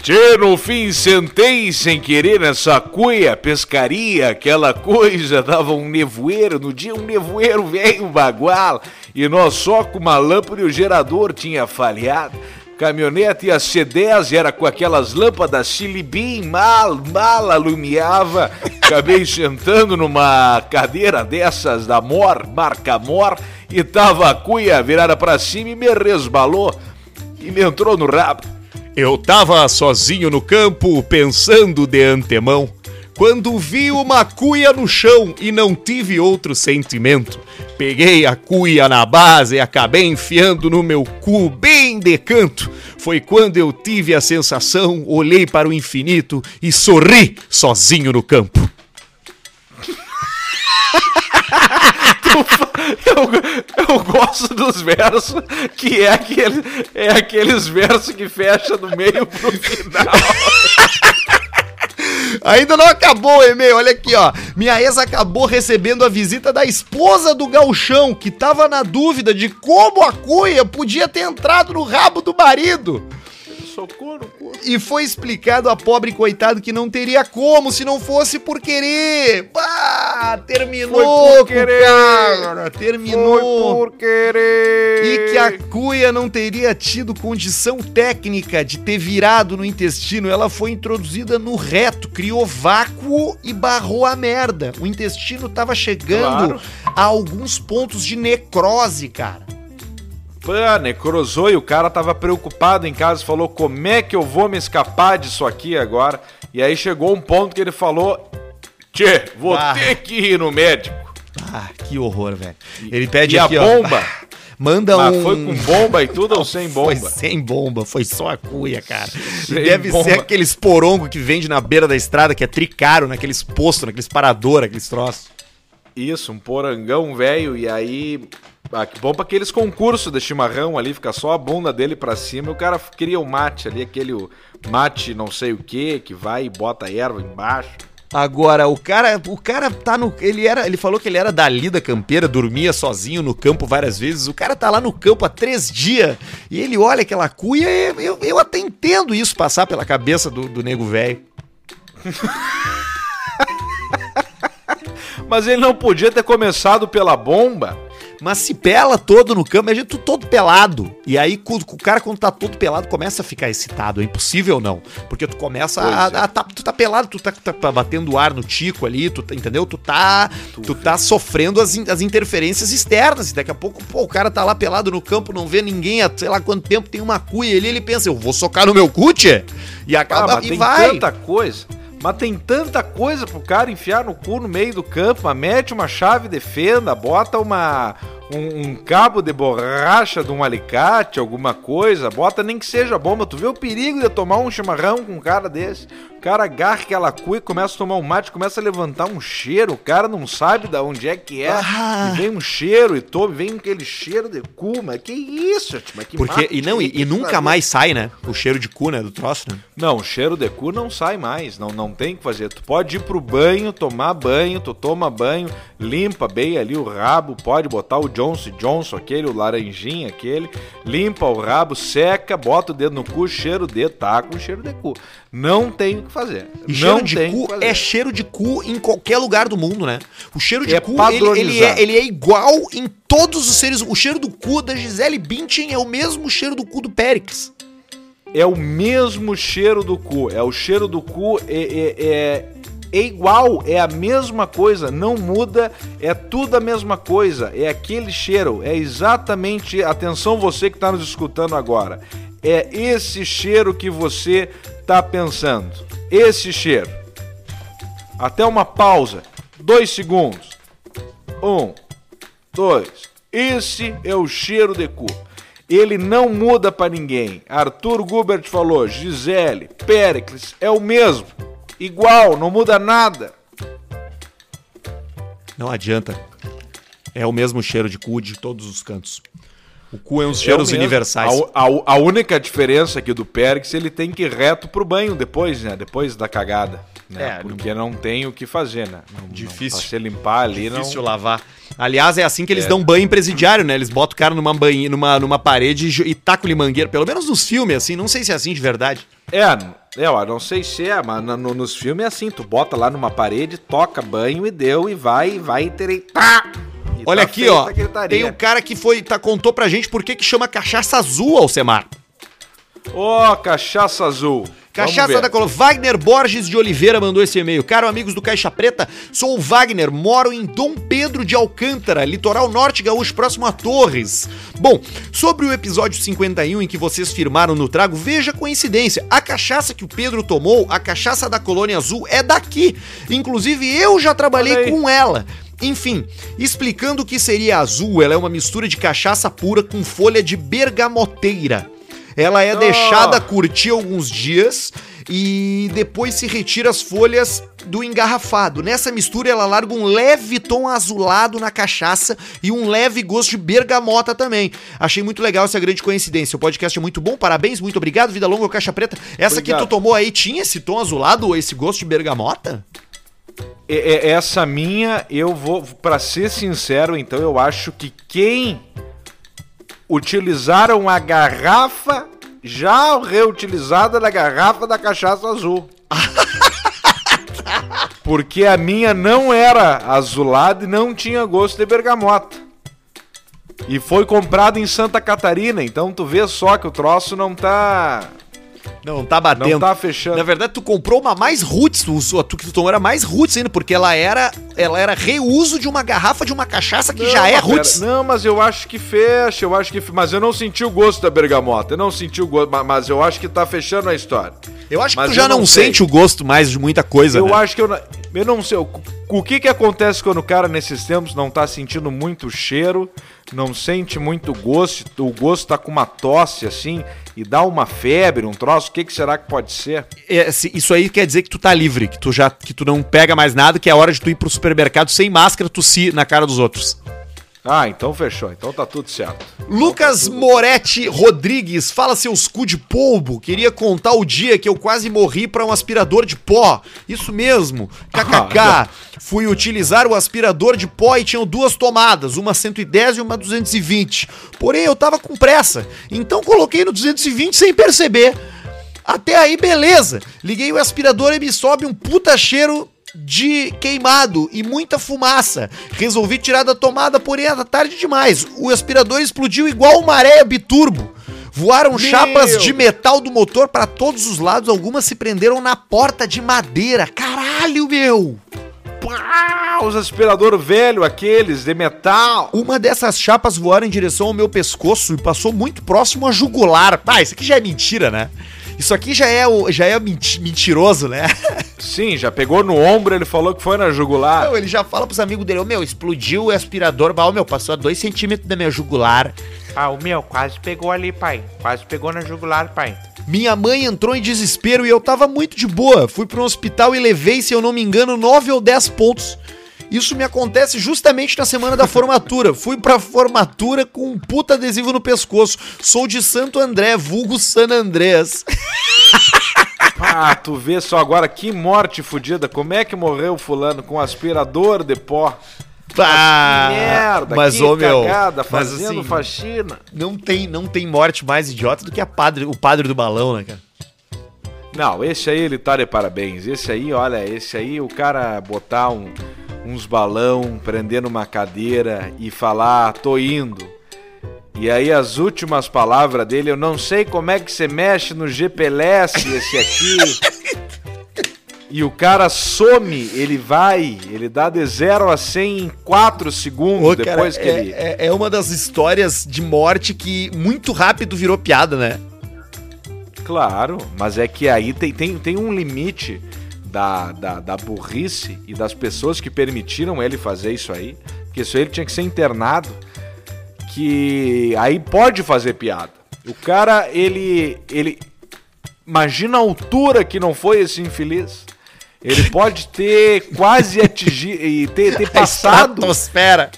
Tchê, no fim sentei sem querer nessa cuia, pescaria, aquela coisa, dava um nevoeiro, no dia um nevoeiro velho bagual, e nós só com uma lâmpada e o gerador tinha falhado. Caminhonete ia C10, era com aquelas lâmpadas Silibim, mal, mal alumiava. Acabei sentando numa cadeira dessas da Mor, marca Mor, e tava a cuia virada pra cima e me resbalou e me entrou no rabo. Eu tava sozinho no campo, pensando de antemão, quando vi uma cuia no chão e não tive outro sentimento. Peguei a cuia na base e acabei enfiando no meu cu bem de canto. Foi quando eu tive a sensação, olhei para o infinito e sorri sozinho no campo. Eu, eu gosto dos versos que é, aquele, é aqueles versos que fecha do meio pro final. Ainda não acabou o e-mail, olha aqui, ó. Minha ex acabou recebendo a visita da esposa do gauchão, que tava na dúvida de como a cuia podia ter entrado no rabo do marido. Socorro. E foi explicado a pobre coitado que não teria como se não fosse por querer. Bah, terminou, por querer. cara, terminou. Foi por querer. E que a cuia não teria tido condição técnica de ter virado no intestino. Ela foi introduzida no reto, criou vácuo e barrou a merda. O intestino tava chegando Claro. a alguns pontos de necrose, cara. Pã, necrosou e o cara tava preocupado em casa, falou como é que eu vou me escapar disso aqui agora. E aí chegou um ponto que ele falou, tchê, vou Ah. ter que ir no médico. Ah, que horror, velho. Ele pede e a aqui, ó. bomba? Manda Mas um. foi com bomba e tudo ou sem bomba? Foi sem bomba, foi só a cuia, cara. Sem deve bomba. ser aqueles porongos que vende na beira da estrada, que é tricaro, naqueles postos, naqueles parador, aqueles troços. Isso, um porangão velho, e aí. Ah, que bom pra aqueles concursos de chimarrão ali, fica só a bunda dele pra cima e o cara cria o mate ali, aquele mate não sei o que, que vai e bota a erva embaixo. Agora, o cara, o cara tá no. Ele era. Ele falou que ele era da lida campeira, dormia sozinho no campo várias vezes. O cara tá lá no campo há três dias e ele olha aquela cuia e eu, eu até entendo isso passar pela cabeça do, do nego velho. Mas ele não podia ter começado pela bomba. Mas se pela todo no campo, imagina tu todo pelado. E aí o cara, quando tá todo pelado, começa a ficar excitado. É impossível não. Porque tu começa a, é. a- tá- Tu tá pelado, tu tá, tá batendo ar no tico ali, tu, tá- entendeu? Tu tá. Tu tá sofrendo as, as interferências externas. E daqui a pouco, pô, o cara tá lá pelado no campo, não vê ninguém há sei lá quanto tempo, tem uma cuia ali, ele pensa, eu vou socar no meu cu, tchê? E Ah, acaba mas e vai. tanta coisa. Mas tem tanta coisa pro cara enfiar no cu no meio do campo. Mas mete uma chave de fenda, bota uma, um, um cabo de borracha de um alicate, alguma coisa, bota nem que seja bomba. Tu vê o perigo de tomar um chimarrão com um cara desse. O cara agarra aquela cuia e começa a tomar um mate, começa a levantar um cheiro. O cara não sabe de onde é que é. Ah. E vem um cheiro e toma, vem aquele cheiro de cu, mas que isso, mas que Porque, mate e não, e, que e nunca fazer? mais sai, né? O cheiro de cu, né? Do troço, né? Não, o cheiro de cu não sai mais, não, não tem o que fazer. Tu pode ir pro banho, tomar banho, tu toma banho, limpa bem ali o rabo, pode botar o Johnson Johnson, aquele, o laranjinha, aquele, limpa o rabo, seca, bota o dedo no cu, cheiro de tá com cheiro de cu. Não tem o que fazer. E não cheiro de tem cu é cheiro de cu em qualquer lugar do mundo, né? O cheiro de É cu, ele, ele, é, ele é igual em todos os seres. O cheiro do cu da Gisele Bündchen é o mesmo cheiro do cu do Périx. É o mesmo cheiro do cu. É o cheiro do cu, é, é, é, igual, é a mesma coisa, não muda, é tudo a mesma coisa. É aquele cheiro, é exatamente. Atenção, você que está nos escutando agora. É esse cheiro que você tá pensando. Esse cheiro. Até uma pausa. Dois segundos. Um, dois. Esse é o cheiro de cu. Ele não muda pra ninguém. Arthur Gubert falou, Gisele, Pericles, é o mesmo. Igual, não muda nada. Não adianta. É o mesmo cheiro de cu de todos os cantos. O cu é uns cheiros mesmo. universais. A, a- a única diferença aqui do Pericles, ele tem que ir reto pro banho depois, né? Depois da cagada. Né? É, Porque não tem o que fazer, né? Não, Difícil. Não, pra você limpar ali, Difícil não... lavar. Aliás, é assim que eles É. dão banho em presidiário, né? Eles botam o cara numa, banhi, numa, numa parede e tacam-lhe mangueira. Pelo menos nos filmes, assim. Não sei se é assim de verdade. É, é, ó, não sei se é, mas no- no- nos filmes é assim, tu bota lá numa parede, toca banho e deu, e vai, e vai entereitar. Olha tá aqui, ó. Tem um cara que foi, tá, contou pra gente por que que chama cachaça azul, Alcemar. Ó, cachaça azul. Cachaça da Colômbia. Wagner Borges de Oliveira mandou esse e-mail. Caro amigos do Caixa Preta, sou o Wagner, moro em Dom Pedro de Alcântara, litoral norte gaúcho, próximo a Torres. Bom, sobre o episódio 51 em que vocês firmaram no trago, veja a coincidência. A cachaça que o Pedro tomou, a cachaça da Colônia Azul, é daqui. Inclusive, eu já trabalhei com ela. Enfim, explicando o que seria azul, ela é uma mistura de cachaça pura com folha de bergamoteira. Ela é Ah. deixada curtir alguns dias e depois se retira as folhas do engarrafado. Nessa mistura ela larga um leve tom azulado na cachaça e um leve gosto de bergamota também. Achei muito legal essa grande coincidência. O podcast é muito bom, parabéns, muito obrigado. Vida longa, Caixa Preta. Essa que Obrigado. tu tomou aí tinha esse tom azulado ou esse gosto de bergamota? É- é- essa minha, eu vou, pra ser sincero, então, eu acho que quem utilizaram a garrafa já reutilizada da garrafa da cachaça azul. Porque a minha não era azulada e não tinha gosto de bergamota. E foi comprado em Santa Catarina, então tu vê só que o troço não tá. Não tá batendo. Não tá fechando. Na verdade, tu comprou uma mais roots, usou- tu que tu tomou era mais roots ainda, porque ela era, ela era reuso de uma garrafa de uma cachaça que Não, já é mas pera- roots. Não, mas eu acho que fecha, eu acho que. Mas eu não senti o gosto da bergamota. Eu não senti o gosto, ma- mas eu acho que tá fechando a história. Eu acho que Mas tu já não, não sente o gosto mais de muita coisa, eu né? acho que eu. Eu não sei. O, o que que acontece quando o cara nesses tempos não tá sentindo muito cheiro, não sente muito gosto, o gosto tá com uma tosse assim e dá uma febre, um troço, o que que será que pode ser? É, isso aí quer dizer que tu tá livre, que tu já que tu não pega mais nada, que é hora de tu ir pro supermercado sem máscara, tossir na cara dos outros. Ah, então fechou. Então tá tudo certo. Lucas Moretti Rodrigues, fala seus cu de polvo. Queria contar o dia que eu quase morri pra um aspirador de pó. Isso mesmo. KKK. Ah, Fui utilizar o aspirador de pó e tinham duas tomadas, uma 110 e uma 220. Porém, eu tava com pressa, então coloquei no 220 sem perceber. Até aí, beleza. Liguei o aspirador e me sobe um puta cheiro de queimado e muita fumaça. Resolvi tirar da tomada, porém era tarde demais. O aspirador explodiu igual uma areia biturbo. Voaram chapas de metal do motor para todos os lados, algumas se prenderam na porta de madeira. Caralho, meu! Pá, os aspirador velho, aqueles de metal. Uma dessas chapas voaram em direção ao meu pescoço e passou muito próximo a jugular. Ah, isso aqui já é mentira, né? Isso aqui já é, o, já é menti- mentiroso, né? Sim, já pegou no ombro, ele falou que foi na jugular. Não, ele já fala pros amigos dele, ô meu, explodiu o aspirador, ô meu, passou a dois centímetros da minha jugular. Ah, o meu quase pegou ali, pai. Quase pegou na jugular, pai. Minha mãe entrou em desespero e eu tava muito de boa. Fui pro hospital e levei, se eu não me engano, 9 ou 10 pontos. Isso me acontece justamente na semana da formatura. Fui pra formatura com um puta adesivo no pescoço. Sou de Santo André, vulgo San Andrés. Ah, tu vê só agora que morte fodida. Como é que morreu fulano com um aspirador de pó? Ah, que merda, mas, que ô, meu, cagada, mas, fazendo assim, faxina. Não tem, não tem morte mais idiota do que a padre, o padre do balão, né, cara? Não, esse aí ele tá de parabéns. Esse aí, olha, esse aí o cara botar um, uns balão, prender numa cadeira e falar, tô indo. E aí as últimas palavras dele, eu não sei como é que você mexe no GPS esse aqui. e o cara some, ele vai, ele dá de 0 a 100 em 4 segundos Ô, cara, depois que é, ele... é, é uma das histórias de morte que muito rápido virou piada, né? Claro, mas é que aí tem, tem, tem um limite da, da, da burrice e das pessoas que permitiram ele fazer isso aí, porque isso aí ele tinha que ser internado, que aí pode fazer piada. O cara, ele, ele... Imagina a altura que não foi esse infeliz. Ele pode ter quase atingido e ter, ter passado Estratosfera.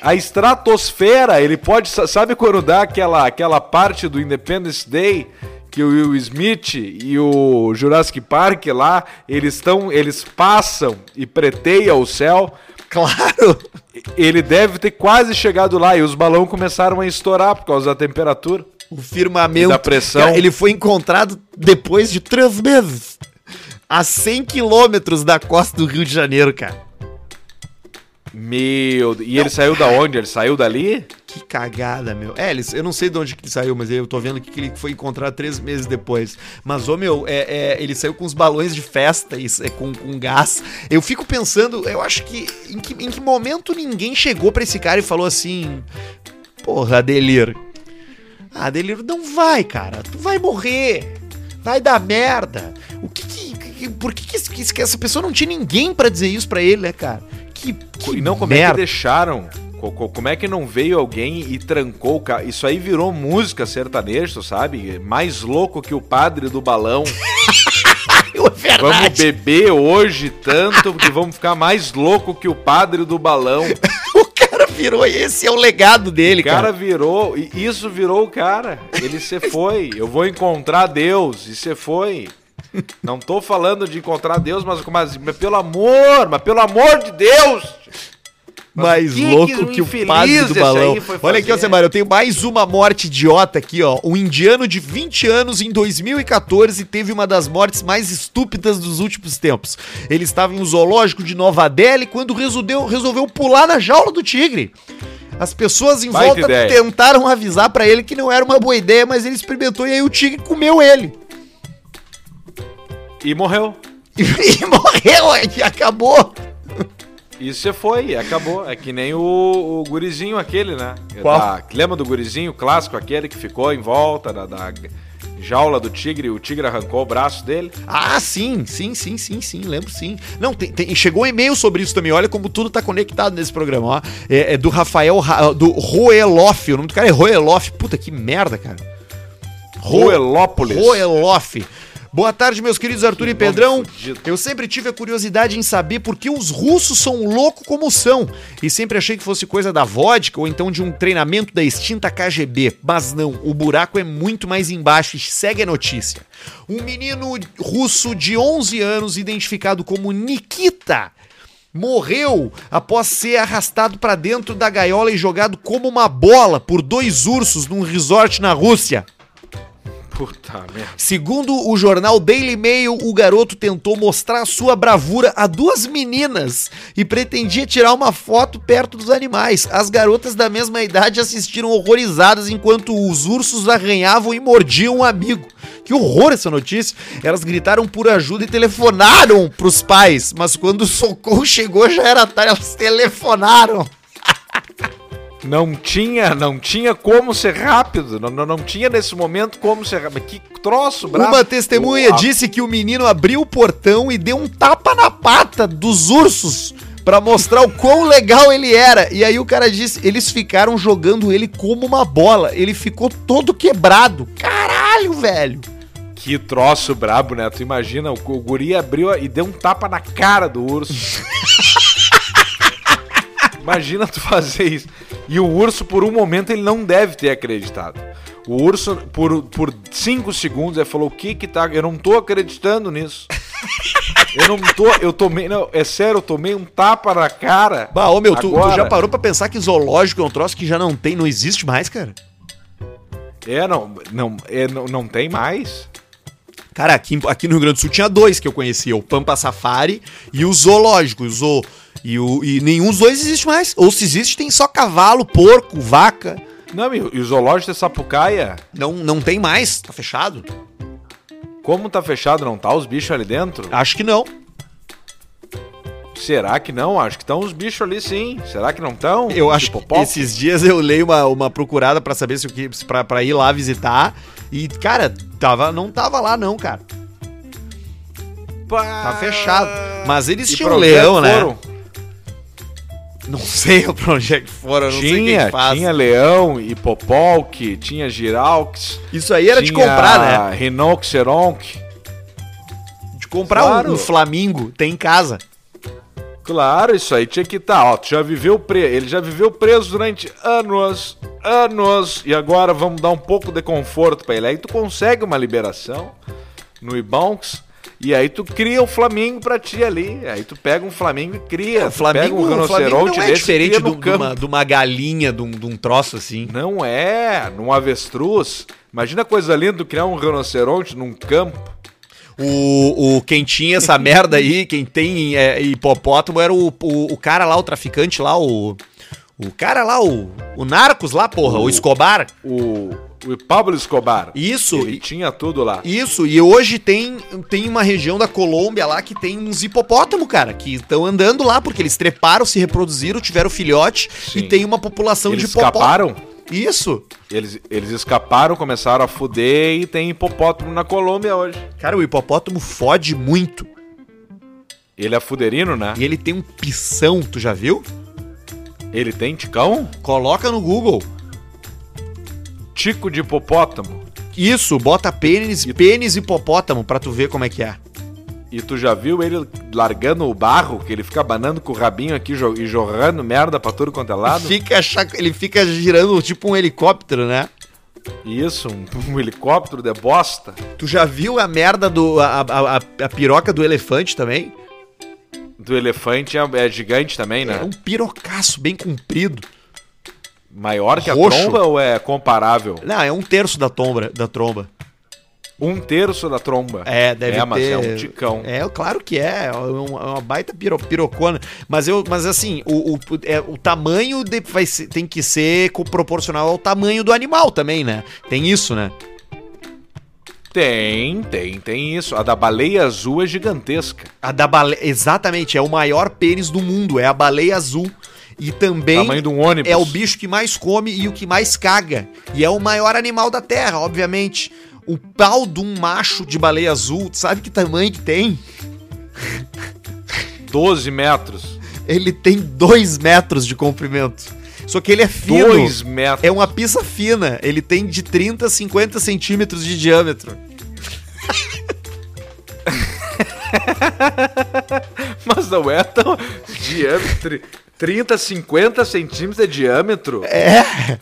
a estratosfera, ele pode. Sabe quando dá aquela, aquela parte do Independence Day que o Will Smith e o Jurassic Park lá, eles estão. Eles passam e preteiam o céu. Claro. Ele deve ter quase chegado lá e os balões começaram a estourar por causa da temperatura. O firmamento. E da pressão. Cara, ele foi encontrado depois de três meses. A 100 quilômetros da costa do Rio de Janeiro, cara. Meu. E ele saiu da onde? Ele saiu dali? Que cagada, meu. É, ele, eu não sei de onde que ele saiu, mas eu tô vendo que ele foi encontrado três meses depois. Mas, ô, meu, é, é, ele saiu com os balões de festa, isso, é, com, com gás. Eu fico pensando, eu acho que em, que em que momento ninguém chegou pra esse cara e falou assim: Porra, Adelir. Ah, Adelir, não vai, cara. Tu vai morrer. Vai dar merda. O que que. por que, que, que, essa pessoa não tinha ninguém pra dizer isso pra ele, né, cara? Que, que E não, como é merda. que deixaram? Co- co- Como é que não veio alguém e trancou o cara? Isso aí virou música sertaneja, sabe? Mais louco que o padre do balão. É Vamos beber hoje tanto que vamos ficar mais louco que o padre do balão. O cara virou, esse é o legado dele, O cara cara. virou, e isso virou o cara. Ele se foi. Eu vou encontrar Deus. E você foi. Não tô falando de encontrar Deus, mas, mas, mas pelo amor, mas pelo amor de Deus! Mais que louco que que, o padre do balão. Olha aqui, ó? Semara, eu tenho mais uma morte idiota aqui, ó. Um indiano de 20 anos em 2014 teve uma das mortes mais estúpidas dos últimos tempos. Ele estava em um zoológico de Nova Delhi quando resolveu, resolveu pular na jaula do tigre. As pessoas em Baita volta ideia. tentaram avisar pra ele que não era uma boa ideia, mas ele experimentou e aí o tigre comeu ele. E morreu. E, morreu, e acabou. E você foi, e acabou. É que nem o, o gurizinho aquele, né? Qual? Da- lembra do gurizinho clássico, aquele que ficou em volta da, da jaula do tigre o tigre arrancou o braço dele? Ah, sim, sim, sim, sim, sim, lembro sim. Não, tem, tem- chegou um e-mail sobre isso também, olha como tudo tá conectado nesse programa, ó. É, é do Rafael, Ra- do Roelof, o nome do cara é Roelof, puta que merda, cara. Ro- Roelópolis. Roelof. Boa tarde, meus queridos Arthur e Que nome Pedrão. fudido. Eu sempre tive a curiosidade em saber por que os russos são loucos como são. E sempre achei que fosse coisa da vodka ou então de um treinamento da extinta KGB. Mas não, o buraco é muito mais embaixo e segue a notícia. Um menino russo de 11 anos, identificado como Nikita, morreu após ser arrastado para dentro da gaiola e jogado como uma bola por dois ursos num resort na Rússia. Puta merda. Segundo o jornal Daily Mail, o garoto tentou mostrar sua bravura a duas meninas e pretendia tirar uma foto perto dos animais. As garotas da mesma idade assistiram horrorizadas enquanto os ursos arranhavam e mordiam um amigo. Que horror essa notícia! Elas gritaram por ajuda e telefonaram pros pais, mas quando o socorro chegou já era tarde, elas telefonaram. Não tinha, não tinha como ser rápido. Não, não, não tinha nesse momento como ser rápido. Que troço, brabo. Uma testemunha disse que o menino abriu o portão e deu um tapa na pata dos ursos pra mostrar o quão legal ele era. E aí o cara disse, eles ficaram jogando ele como uma bola. Ele ficou todo quebrado. Caralho, velho. Que troço brabo, né? Tu imagina, o, o guri abriu e deu um tapa na cara do urso. imagina tu fazer isso. E o urso, por um momento, ele não deve ter acreditado. O urso, por, por cinco segundos, ele falou: O que que tá. Eu não tô acreditando nisso. Eu não tô. Eu tomei. Não, é sério, eu tomei um tapa na cara. Bah, ô meu, tu, tu já parou pra pensar que zoológico é um troço que já não tem, não existe mais, cara? É, não. Não, é, não, não tem mais. Cara, aqui, aqui no Rio Grande do Sul tinha dois que eu conhecia, o Pampa Safari e o Zoológico, o Zoo. E, o, e nenhum dos dois existe mais. Ou se existe, tem só cavalo, porco, vaca. Não, e o- zoológico de Sapucaia? Não, não tem mais, tá fechado. Como tá fechado, não tá os bichos ali dentro? Acho que não. Será que não? Acho que estão os bichos ali sim. Será que não estão? Eu acho que esses dias eu leio uma, uma procurada pra saber se o que pra, pra ir lá visitar. E, cara, tava, não tava lá, não, cara. Tá fechado. Mas eles E tinham leão, né? foram? Não sei pra onde é que foram, eu não sei Tinha, quem faz. tinha leão, hipopolque, tinha giraux. Isso aí era de comprar, né? Rinoxeronc. De comprar Claro. um, um flamingo, tem em casa. Claro, isso aí tinha que estar. Ó, tu já viveu pre... Ele já viveu preso durante anos, anos. E agora vamos dar um pouco de conforto pra ele. Aí tu consegue uma liberação no Ibonx. E aí tu cria o Flamingo pra ti ali. Aí tu pega um Flamingo e cria. O Tu Flamingo, pega um o rinoceronte não é diferente de, uma, de uma galinha, de um, de um troço assim. Não é, num avestruz. Imagina a coisa linda tu criar um rinoceronte num campo. O, o, quem tinha essa merda aí, quem tem é, hipopótamo, era o, o, o cara lá, o traficante lá, o. O cara lá, o. O Narcos lá, porra, o, O- Escobar. O, o Pablo Escobar. Isso, Ele e- tinha tudo lá. Isso, e hoje tem, tem uma região da Colômbia lá que tem uns hipopótamo, cara, que estão andando lá porque eles treparam, se reproduziram, tiveram filhote e Sim. tem uma população Eles de hipopótamo. escaparam? Isso. Eles, eles escaparam, começaram a fuder e tem hipopótamo na Colômbia hoje. Cara, o hipopótamo fode muito. Ele é fuderino, né? E ele tem um pisão, tu já viu? Ele tem ticão? Coloca no Google. Tico de hipopótamo. Isso, bota pênis, pênis hipopótamo pra tu ver como é que é. E tu já viu ele largando o barro, que ele fica banando com o rabinho aqui e jorrando merda pra tudo quanto é lado? Fica, chac- ele fica girando tipo um helicóptero, né? Isso, um, um helicóptero de bosta. Tu já viu a merda do. a, a, a- a piroca do elefante também? Do elefante é, é gigante também, né? É um pirocaço bem comprido. Maior que a roxo. tromba ou é comparável? Não, é um terço da tromba. Da tromba. Um terço da tromba. É, deve é, mas ter. é um ticão. É, claro que é. É é uma baita piro, pirocona. Mas, eu, mas assim, o, o, é, o tamanho de- vai ser- tem que ser proporcional ao tamanho do animal também, né? Tem isso, né? Tem, tem, tem isso. A da baleia azul é gigantesca. A da baleia. Exatamente, é o maior pênis do mundo. É a baleia azul. E também. Um. É o bicho que mais come e o que mais caga. E é o maior animal da Terra, obviamente. O pau de um macho de baleia azul, sabe que tamanho que tem? 12 metros. Ele tem 2 metros de comprimento. Só que ele é fino. 2 metros. É uma pizza fina. Ele tem de 30 a 50 centímetros de diâmetro. Mas não é tão. Diâmetro. 30, 50 centímetros de diâmetro. É.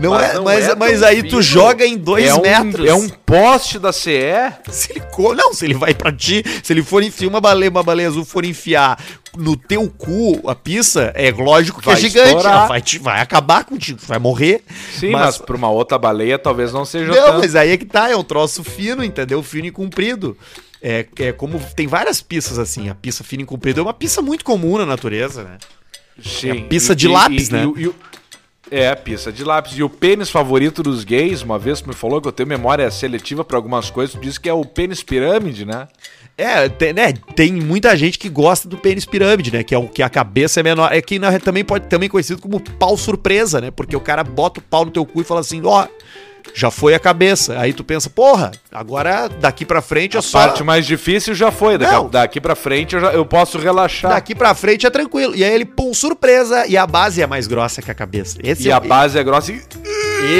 Não Mas é, não mas, é mas aí tu fino. joga em 2 é um, metros. É um poste da CE. Se ele Não, se ele vai pra ti, se ele for enfiar uma baleia, uma baleia azul for enfiar no teu cu a pizza, é lógico que Vai é gigante. Ela vai, te- vai acabar contigo, tu vai morrer. Sim, mas, pra uma outra baleia talvez não seja Não, tanto. mas aí é que tá, é um troço fino, entendeu? Fino e comprido. É, é como. Tem várias pizzas assim. A pizza fina e comprida é uma pizza muito comum na natureza, né? Sim. É pizza de lápis, né? o- o- é, pizza de lápis. E o pênis favorito dos gays, uma vez tu me falou que eu tenho memória seletiva pra algumas coisas, tu disse que é o pênis pirâmide, né? É, tem, né, tem muita gente que gosta do pênis pirâmide, né? Que é o que a cabeça é menor. É que na- também pode também conhecido como pau surpresa, né? Porque o cara bota o pau no teu cu e fala assim, ó, já foi a cabeça. Aí tu pensa, porra, agora daqui pra frente é A só. parte mais difícil já foi. Daqui, Não. daqui pra frente eu, já- eu posso relaxar. Daqui pra frente é tranquilo. E aí ele, pum, surpresa. E a base é mais grossa que a cabeça. Esse E é, a base é grossa e...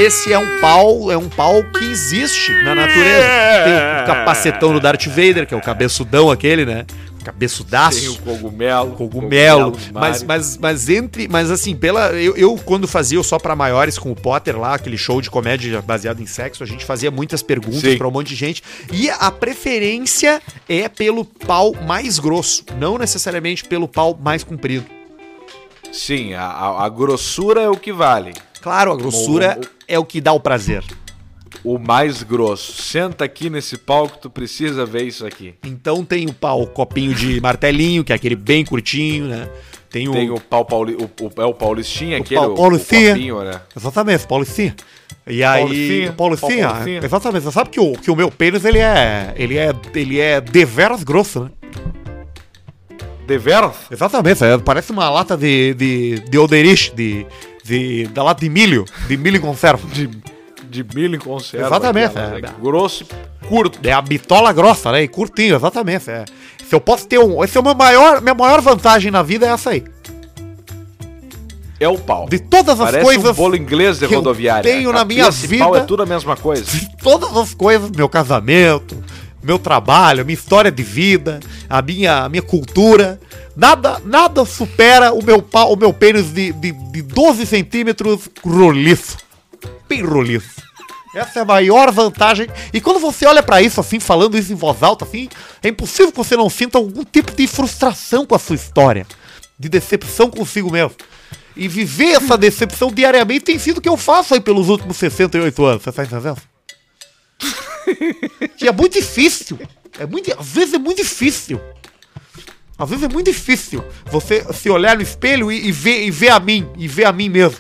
Esse é um pau, é um pau que existe na natureza. Tem o capacetão do Darth Vader, que é o cabeçudão aquele, né? Cabeçudaço. Tem o cogumelo. cogumelo, dos mas, mas, mas entre, mas assim, pela eu, eu quando fazia o só pra maiores com o Potter lá, aquele show de comédia baseado em sexo, a gente fazia muitas perguntas pra um monte de gente e a preferência é pelo pau mais grosso, não necessariamente pelo pau mais comprido. Sim, a, a- a grossura é o que vale. Claro, a grossura O- o- é o que dá o prazer. O mais grosso. Senta aqui nesse palco, tu precisa ver isso aqui. Então tem o pau copinho de martelinho, que é aquele bem curtinho, né? Tem o, Tem o pau Pauli, o, o, é o Paulistinha, aquele, pau o, Paulistinha. o copinho, né? Exatamente, Paulicinha. E aí, Paulicinha, o Paulicinha, Paulicinha. exatamente. Você sabe que o, que o meu pênis, ele é, ele é, ele é deveras grosso, né? Deveras? Exatamente, é, parece uma lata de, de, de Oderich, de, de, da lata de milho, de milho em conserva. De, de milho em conserva. Exatamente, aquela, é. né? Grosso e curto. É a bitola grossa, né? E curtinho, exatamente. É. Se eu posso ter um. Esse é o meu maior, minha maior vantagem na vida, é essa aí. É o pau. De todas as Parece coisas. um bolo inglês de que eu rodoviária. tenho na minha e pau vida- é tudo a mesma coisa. de todas as coisas, meu casamento, meu trabalho, minha história de vida, a minha, a minha cultura, nada nada supera o meu pau, o meu pênis de, de, de 12 centímetros roliço. Essa é a maior vantagem. E quando você olha pra isso assim, falando isso em voz alta, assim, é impossível que você não sinta algum tipo de frustração com a sua história, de decepção consigo mesmo. E viver essa decepção diariamente tem sido o que eu faço aí pelos últimos 68 anos, você tá entendendo? Que é muito difícil. É muito, às vezes é muito difícil. Às vezes é muito difícil você se olhar no espelho e, e ver, e ver a mim, e ver a mim mesmo.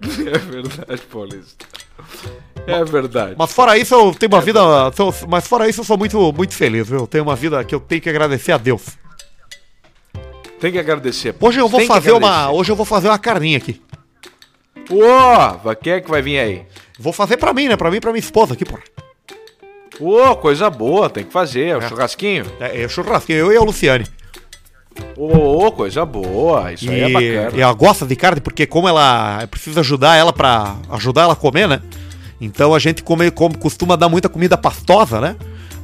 É verdade, Paulista. É verdade. Mas fora isso, eu tenho uma vida. sou- mas fora isso, eu sou muito, muito feliz, viu? Eu tenho uma vida que eu tenho que agradecer a Deus. Tem que agradecer. Hoje eu vou fazer uma. Hoje eu vou fazer uma carninha aqui. Ô, quem é que vai vir aí? Vou fazer pra mim, né? Pra mim e pra minha esposa aqui, porra. Ô, coisa boa, tem que fazer. É o churrasquinho. É, é churrasquinho, eu e a Luciane. Ô, ô, coisa boa. Isso aí é E, bacana. e ela gosta de carne porque como ela precisa ajudar ela pra ajudar ela a comer, né? Então a gente come, come- costuma dar muita comida pastosa, né?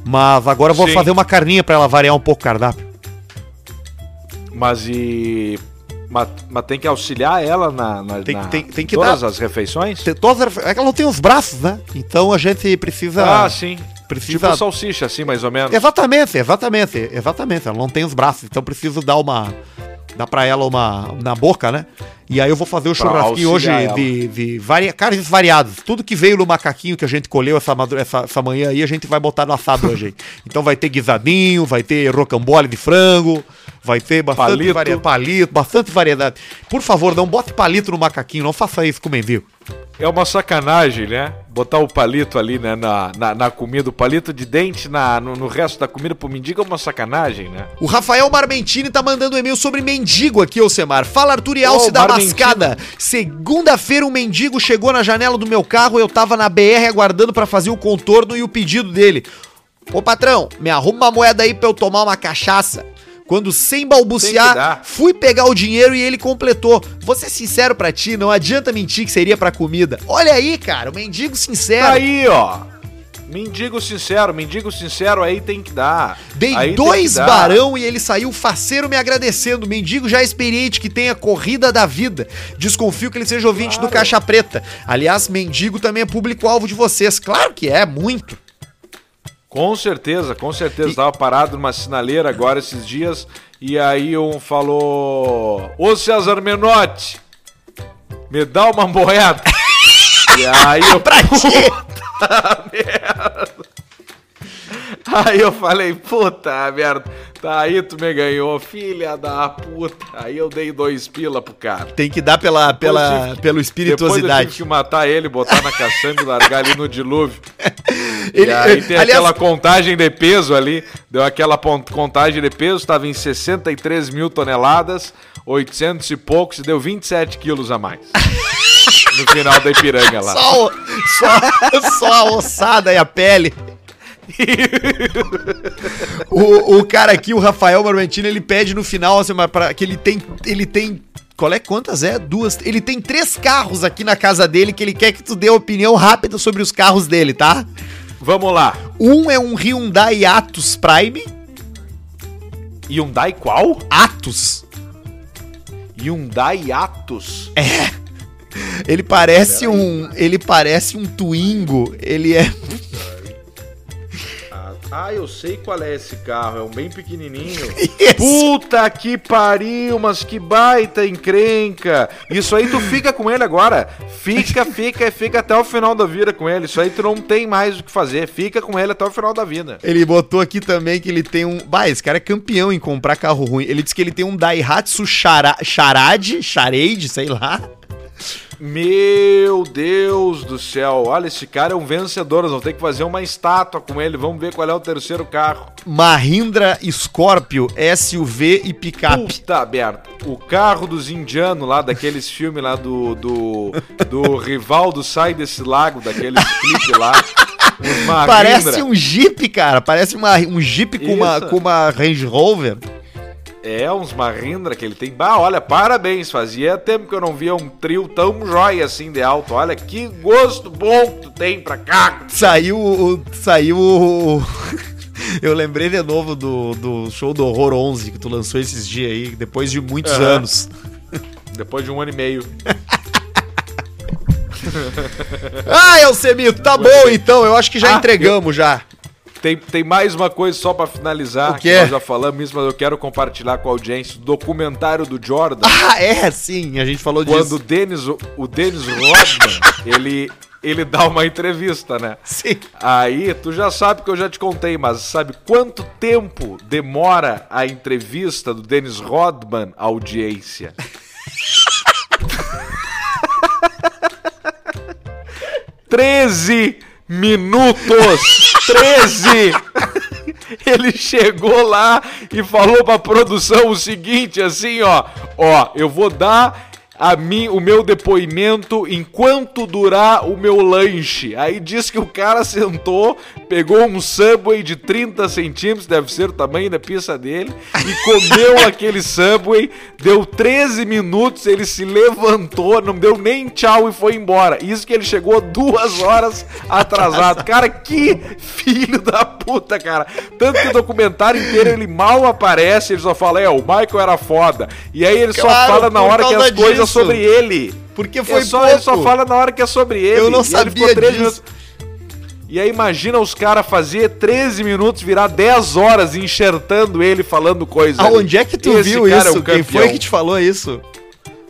Mas agora eu vou Sim. fazer uma carninha pra ela variar um pouco o cardápio. Mas e. Mas, mas tem que auxiliar ela na, na, Tem- na- tem- tem que todas dar- as refeições? Tem todas as- é que ela não tem os braços, né? Então a gente precisa Ah, sim. Precisa Tipo salsicha, assim, mais ou menos. Exatamente, exatamente, exatamente. Ela não tem os braços, então preciso dar uma. dar pra ela uma. na boca, né? E aí eu vou fazer o churrasquinho hoje auxiliar de, de varia, carnes variadas. Tudo que veio no macaquinho que a gente colheu essa, essa, essa manhã aí, a gente vai botar no assado hoje. Então vai ter guisadinho, vai ter rocambole de frango, vai ter bastante Palito. Palito, bastante variedade. Por favor, não bote palito no macaquinho, não faça isso com o mendigo. É uma sacanagem, né? Botar o palito ali, né, na, na, na comida, o palito de dente na, no, no resto da comida pro mendigo é uma sacanagem, né? O Rafael Marmentini tá mandando um e-mail sobre mendigo aqui, ô Semar. Fala Arthur e Alce Ô, da. Mascada. Segunda-feira um mendigo chegou na janela do meu carro, eu tava na BR aguardando pra fazer o contorno e o pedido dele. Ô patrão, me arruma uma moeda aí pra eu tomar uma cachaça. Quando sem balbuciar, fui pegar o dinheiro e ele completou. Vou ser sincero pra ti, não adianta mentir que seria pra comida. Olha aí, cara, o mendigo sincero. Tá aí, ó. Mendigo sincero, mendigo sincero aí tem que dar. Dei Aí dois dar. barão e ele saiu faceiro me agradecendo. Mendigo já experiente que tem a corrida da vida. Desconfio que ele seja ouvinte do Caixa Preta. Aliás, mendigo também é público-alvo de vocês. Claro que é, muito. Com certeza, com certeza. Tava parado numa sinaleira agora esses dias e aí um falou: Ô César Menotti, me dá uma moeda. e aí eu. Pra ti. Aí eu falei, puta merda, tá aí tu me ganhou, filha da puta. Aí eu dei dois pila pro cara. Tem que dar pela, pela, tive que- pela Depois eu tive espirituosidade. que matar ele, botar na caçamba e largar ele no dilúvio. Ele- e aí tem aliás- aquela contagem de peso ali, deu aquela contagem de peso, estava em 63 mil toneladas, 800 e poucos, e deu 27 quilos a mais. no final da Ipiranga lá. Só, só, só a ossada e a pele. o, o cara aqui, o Rafael Marmentino, ele pede no final assim, pra- que ele tem. Ele tem. Qual é? Quantas é? Duas. Ele tem três carros aqui na casa dele que ele quer que tu dê opinião rápida sobre os carros dele, tá? Vamos lá. Um é um Hyundai Atos Prime. Hyundai qual? Atos. Hyundai Atos. Ele parece um. Ele parece um Twingo. Ele é. Ah, eu sei qual é esse carro, é um bem pequenininho. Esse. Puta que pariu, mas que baita encrenca. Isso aí tu fica com ele agora. Fica, fica, fica até o final da vida com ele. Isso aí tu não tem mais o que fazer. Fica com ele até o final da vida. Ele botou aqui também que ele tem um. Bah, esse cara é campeão em comprar carro ruim. Ele disse que ele tem um Daihatsu Chara... Charade, Charade, sei lá. Meu Deus do céu, olha, esse cara é um vencedor. Nós vamos ter que fazer uma estátua com ele. Vamos ver qual é o terceiro carro. Mahindra Scorpio, SUV e picape. Puta merda. O carro dos indianos lá, daqueles filmes lá do. do. do Rivaldo sai desse lago, daqueles clipes lá. Parece um Jeep, cara. Parece uma, um Jeep com uma, com uma Range Rover. É, uns Mahindra que ele tem. Bah, olha, parabéns. Fazia tempo que eu não via um trio tão jóia assim de alto. Olha que gosto bom que tu tem pra carro. Saiu o. Saiu o. Eu lembrei de novo do, do show do Horror 11 que tu lançou esses dias aí, depois de muitos Aham. anos. Depois de um ano e meio. Ah, Elcemito, tá bom então. Eu acho que já Ah, entregamos já. Tem, tem mais uma coisa só pra finalizar. Que nós já falamos isso, mas eu quero compartilhar com a audiência. O documentário do Jordan. Ah, é, sim, a gente falou quando disso. o Dennis, o Dennis Rodman, ele, ele dá uma entrevista, né? Sim. Aí, tu já sabe que eu já te contei, mas sabe quanto tempo demora a entrevista do Dennis Rodman à audiência? Treze minutos! Treze! Ele chegou lá e falou pra produção o seguinte, assim, ó, ó, eu vou dar a mim o meu depoimento enquanto durar o meu lanche. Aí diz que o cara sentou, pegou um Subway de 30 centímetros, deve ser o tamanho da pizza dele, e comeu aquele Subway, deu 13 minutos, ele se levantou, não deu nem tchau e foi embora. Isso que ele chegou duas horas atrasado. Cara, que filho da puta, cara. Tanto que o documentário inteiro ele mal aparece, ele só fala, é, o Michael era foda. E aí ele só Claro, fala na hora que as coisas. Sobre ele. Porque foi é só, pouco. ele só fala na hora que é sobre ele. Eu não E sabia 13 disso. E aí imagina os caras fazer 13 minutos virar 10 horas enxertando ele falando coisa. ali. Aonde é que tu Esse viu cara isso? é um Quem foi que te falou isso?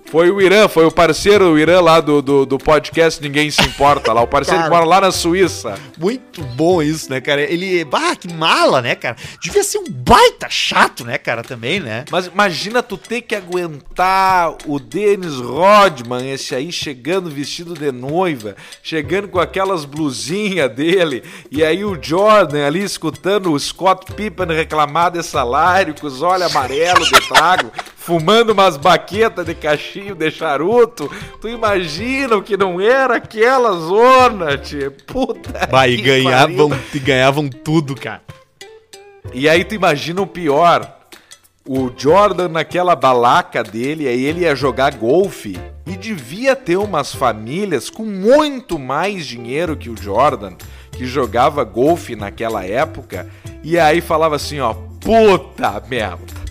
Foi o Irã, foi o parceiro o Irã lá do, do, do podcast Ninguém Se Importa lá. O parceiro que Cara. mora lá na Suíça. Muito bom isso, né, cara? Ele. Bah, que mala, né, cara? Devia ser um baita chato, né, cara, também, né? Mas imagina tu ter que aguentar o Dennis Rodman, esse aí chegando vestido de noiva, chegando com aquelas blusinhas dele, e aí o Jordan ali escutando o Scott Pippen reclamar de salário, com os olhos amarelos de trago, fumando umas baquetas de de charuto. Tu imagina o que não era aquela zona, tia. Puta Bah, e que ganhavam, e ganhavam tudo, cara. E aí tu imagina o pior. O Jordan naquela balaca dele, aí ele ia jogar golfe e devia ter umas famílias com muito mais dinheiro que o Jordan, que jogava golfe naquela época, e aí falava assim, ó, puta merda.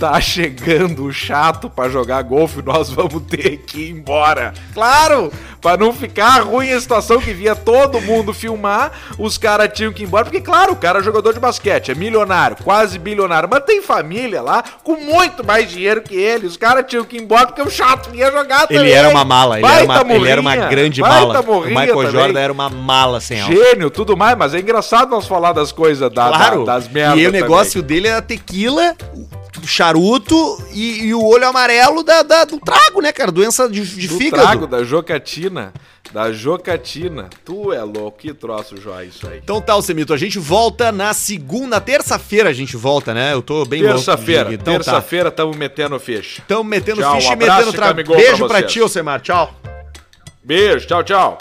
Tá chegando o chato pra jogar golfe, nós vamos ter que ir embora. Claro, pra não ficar ruim a situação que via todo mundo filmar, os caras tinham que ir embora, porque claro, o cara é jogador de basquete, é milionário, quase bilionário, mas tem família lá com muito mais dinheiro que ele. Os caras tinham que ir embora porque o chato ia jogar também. Ele era uma mala, ele, era uma, ele era uma morrinha, grande mala. O morrinha Michael também. Jordan era uma mala sem alma. Gênio, tudo mais, mas é engraçado nós falar das coisas da, Claro. da- das merdas. e o negócio dele era tequila, o charuto e, e o olho amarelo da, da- do trago, né, cara? Doença de, de do fígado. trago, da jocatina. Da Jocatina. Tu é louco, que troço jóia isso aí. Então tá, Semito, a gente volta na segunda, terça-feira a gente volta, né? Eu tô bem louco, Terça-feira. Então tá. terça-feira tamo metendo ficha. Tamo metendo Tchau, ficha um e metendo tra... camigol pra Beijo pra vocês. ti, Alcemar. Tchau. Beijo, tchau, tchau.